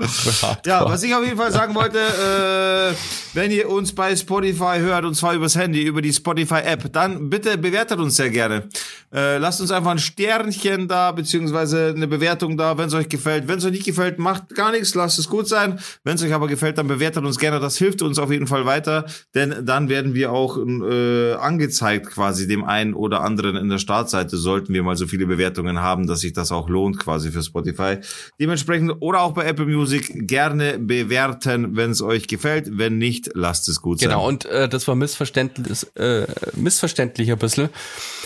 Ja, was ich auf jeden Fall sagen wollte, äh, wenn ihr uns bei Spotify hört, und zwar übers Handy, über die Spotify-App, dann bitte bewertet uns sehr gerne. Äh, lasst uns einfach ein Sternchen da, beziehungsweise eine Bewertung da, wenn es euch gefällt. Wenn es euch nicht gefällt, macht gar nichts, lasst es gut sein. Wenn es euch aber gefällt, dann bewertet uns gerne. Das hilft uns auf jeden Fall weiter, denn dann werden wir auch äh, angezeigt quasi dem einen oder anderen in der Startseite, sollten wir mal so viele Bewertungen haben, dass sich das auch lohnt quasi für Spotify. Dementsprechend oder auch bei Apple Music gerne bewerten, wenn es euch gefällt. Wenn nicht, lasst es gut Genau, sein. und äh, das war missverständlich, äh, missverständlich ein bisschen.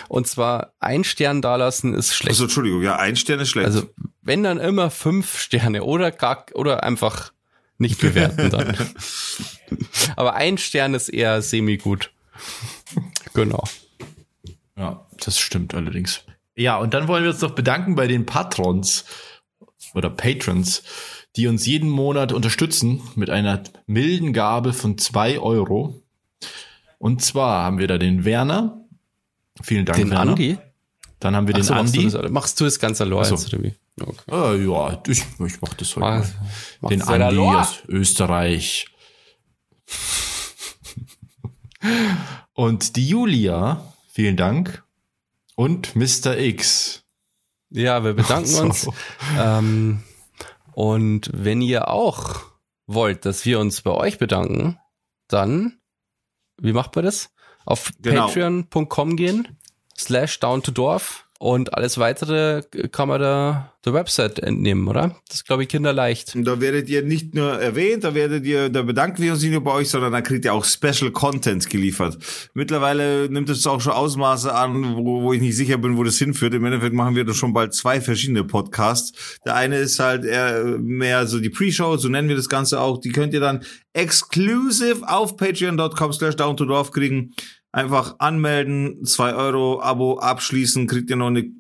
Und zwar ein Stern dalassen ist schlecht. Also Entschuldigung, ja, ein Stern ist schlecht. Also wenn dann immer fünf Sterne oder gar oder einfach nicht bewerten dann. Aber ein Stern ist eher semi-gut. Genau. Ja, das stimmt allerdings. Ja, und dann wollen wir uns noch bedanken bei den Patrons oder Patrons, die uns jeden Monat unterstützen mit einer milden Gabe von zwei Euro. Und zwar haben wir da den Werner. Vielen Dank, Den Werner. Andi? Dann haben wir den Achso, machst, du Andi. das, machst du das ganz allein? Ach so. Okay. Äh, ja, ich, ich mach das heute. Mach- mal. machst den Andi aus Österreich. Und die Julia, vielen Dank. Und Mr. X. Ja, wir bedanken So. uns. Ähm, und wenn ihr auch wollt, dass wir uns bei euch bedanken, dann, wie macht man das? Auf Genau. patreon.com gehen, slash down to Dorf und alles weitere kann man da der Website entnehmen, oder? Das ist, glaube ich, kinderleicht. Und da werdet ihr nicht nur erwähnt, da werdet ihr, da bedanken wir uns nicht nur bei euch, sondern da kriegt ihr auch Special Content geliefert. Mittlerweile nimmt es auch schon Ausmaße an, wo, wo ich nicht sicher bin, wo das hinführt. Im Endeffekt machen wir doch schon bald zwei verschiedene Podcasts. Der eine ist halt eher mehr so die Pre-Show, so nennen wir das Ganze auch. Die könnt ihr dann exclusive auf patreon.com slash down to kriegen. Einfach anmelden, zwei Euro Abo abschließen, kriegt ihr noch eine,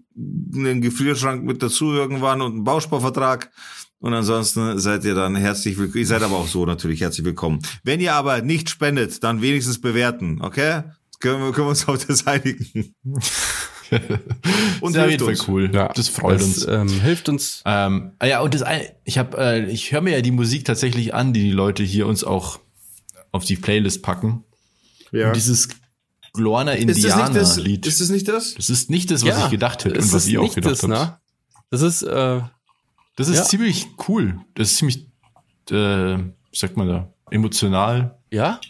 einen Gefrierschrank mit dazu irgendwann und einen Bausparvertrag. Und ansonsten seid ihr dann herzlich willkommen. Ihr seid aber auch so natürlich herzlich willkommen. Wenn ihr aber nicht spendet, dann wenigstens bewerten, okay? Können wir, können wir uns auf das einigen. Und Ist auf hilft uns. cool. das freut das, uns. Ähm, hilft uns. Ähm, ah ja, und das eine, ich habe, äh, ich höre mir ja die Musik tatsächlich an, die die Leute hier uns auch auf die Playlist packen. Ja. Und dieses Glorner? Indianer-Lied. Ist das nicht das? Das ist nicht das, was ich gedacht hätte und was ihr auch gedacht das, habt. ne? Das ist, äh, Das ist Ja. ziemlich cool. Das ist ziemlich, äh, wie sagt man da, emotional, ja,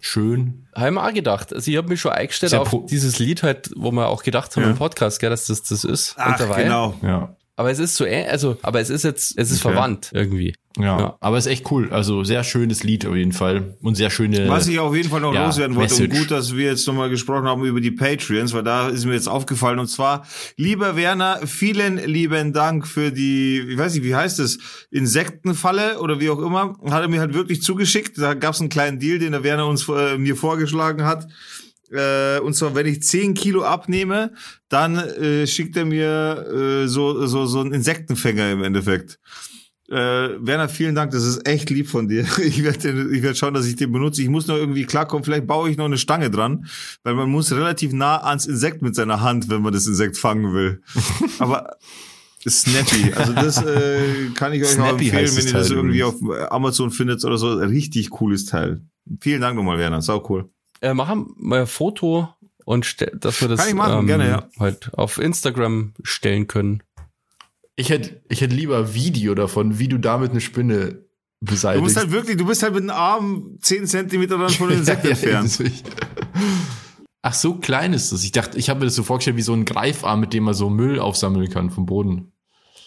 schön. Haben wir auch gedacht. Also ich habe mich schon eingestellt Sehr auf dieses Lied halt, wo wir auch gedacht haben Ja. im Podcast, gell, dass das das ist. Ach, genau. Ja. Aber es ist so, äh- also, aber es ist jetzt, es ist Okay. verwandt irgendwie. Ja, Ja. aber ist echt cool. Also sehr schönes Lied auf jeden Fall und sehr schöne. Was ich auf jeden Fall noch ja, loswerden wollte, und Message. gut, dass wir jetzt nochmal gesprochen haben über die Patreons, weil da ist mir jetzt aufgefallen, und zwar, lieber Werner, vielen lieben Dank für die, ich weiß nicht, wie heißt es, Insektenfalle oder wie auch immer, hat er mir halt wirklich zugeschickt, da gab es einen kleinen Deal, den der Werner uns äh, mir vorgeschlagen hat, äh, und zwar, wenn ich 10 Kilo abnehme, dann äh, schickt er mir äh, so, so, so einen Insektenfänger im Endeffekt. Äh, Werner, vielen Dank, das ist echt lieb von dir. Ich werde ich werd schauen, dass ich den benutze. Ich muss noch irgendwie klarkommen, vielleicht baue ich noch eine Stange dran, weil man muss relativ nah ans Insekt mit seiner Hand, wenn man das Insekt fangen will. Aber Snappy, also das äh, kann ich euch auch Snappy empfehlen, heißt wenn ihr das Teil irgendwie übrigens. auf Amazon findet oder so. Richtig cooles Teil. Vielen Dank nochmal, Werner, sau cool. Äh, machen wir ein Foto und dass wir das Kann ich machen, gerne, ja. halt auf Instagram stellen können. Ich hätte, ich hätte lieber Video davon, wie du damit eine Spinne Du beseitigst. musst halt wirklich, du bist halt mit dem Arm 10 Zentimeter dann von dem Insekt Ja, ja, entfernt. ich. Ach, so klein ist das. Ich dachte, ich habe mir das so vorgestellt wie so ein Greifarm, mit dem man so Müll aufsammeln kann vom Boden.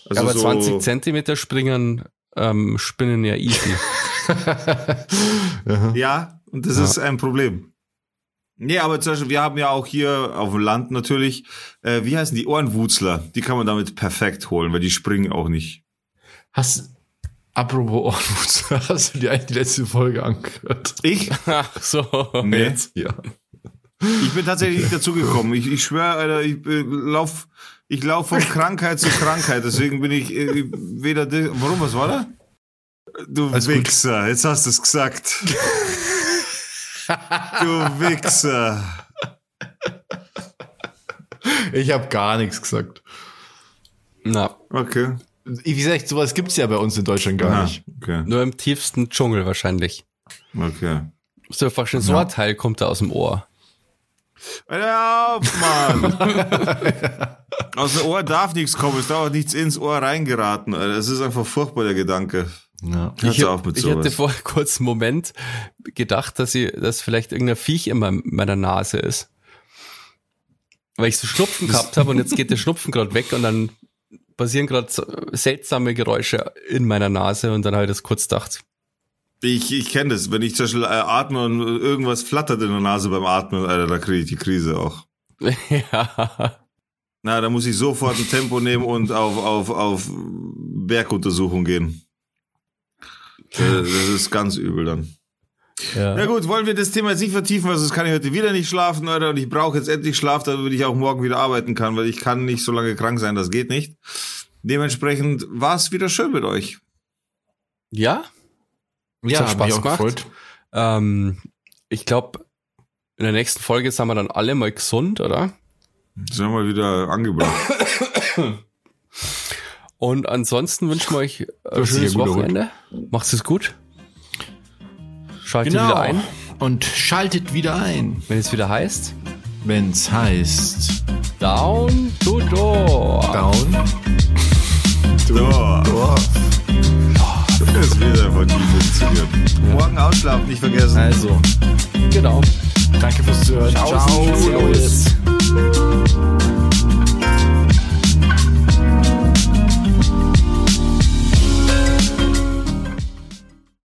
Also aber so- 20 Zentimeter springen, ähm, spinnen ja easy. Ja, und das Ja. ist ein Problem. Nee, aber zum Beispiel, wir haben ja auch hier auf dem Land natürlich, äh, wie heißen die Ohrenwurzler? Die kann man damit perfekt holen, weil die springen auch nicht. Hast, apropos Ohrenwutz, hast du dir eigentlich die letzte Folge angehört? Ich? Ach so. Nee. Jetzt. Ja. Ich bin tatsächlich nicht dazugekommen. Ich, ich schwöre, Alter, ich äh, lauf, ich lauf von Krankheit zu Krankheit. Deswegen bin ich äh, weder. Warum, was war da? Du Alles gut. Wichser, jetzt hast du es gesagt. du Wichser. Ich habe gar nichts gesagt. Na, Okay. Wie gesagt, sowas gibt's ja bei uns in Deutschland gar Aha, nicht. Okay. nur im tiefsten Dschungel wahrscheinlich. Okay. So ein vorstellen, so Ja. ein Teil kommt da aus dem Ohr. Ja, Mann. Aus dem Ohr darf nichts kommen. Es darf auch nichts ins Ohr reingeraten. Alter. Das ist einfach furchtbar, der Gedanke. Ja. Ich, auf mit ich sowas. hatte vor kurz einen Moment gedacht, dass ich, dass vielleicht irgendein Viech in meiner Nase ist. Weil ich so Schnupfen gehabt habe und jetzt geht der Schnupfen gerade weg und dann passieren gerade seltsame Geräusche in meiner Nase und dann habe ich das kurz gedacht. Ich, ich kenne das. Wenn ich zum Beispiel äh, atme und irgendwas flattert in der Nase beim Atmen, Alter, da kriege ich die Krise auch. ja. Na, da muss ich sofort ein Tempo nehmen und auf, auf, auf Berguntersuchung gehen. Das ist ganz übel dann. Ja. Na gut, wollen wir das Thema jetzt nicht vertiefen, weil sonst kann ich heute wieder nicht schlafen, Leute, und ich brauche jetzt endlich Schlaf, damit ich auch morgen wieder arbeiten kann, weil ich kann nicht so lange krank sein, das geht nicht. Dementsprechend war es wieder schön mit euch. ja? Ja, hat Spaß gemacht. gefreut. Ähm, ich glaube, in der nächsten Folge sind wir dann alle mal gesund, oder? Sind wir mal wieder angebracht. Und ansonsten wünschen wir euch ein hast dich schönes ja Wochenende. Macht's es gut. Schaltet Genau. wieder ein, Und schaltet wieder ein, wenn es wieder heißt wenn's heißt Down to Door. Down. So. Das wird einfach nie funktionieren. Morgen ausschlafen, nicht vergessen. Also, Genau. danke fürs Zuhören. Ciao. Ciao. Servus.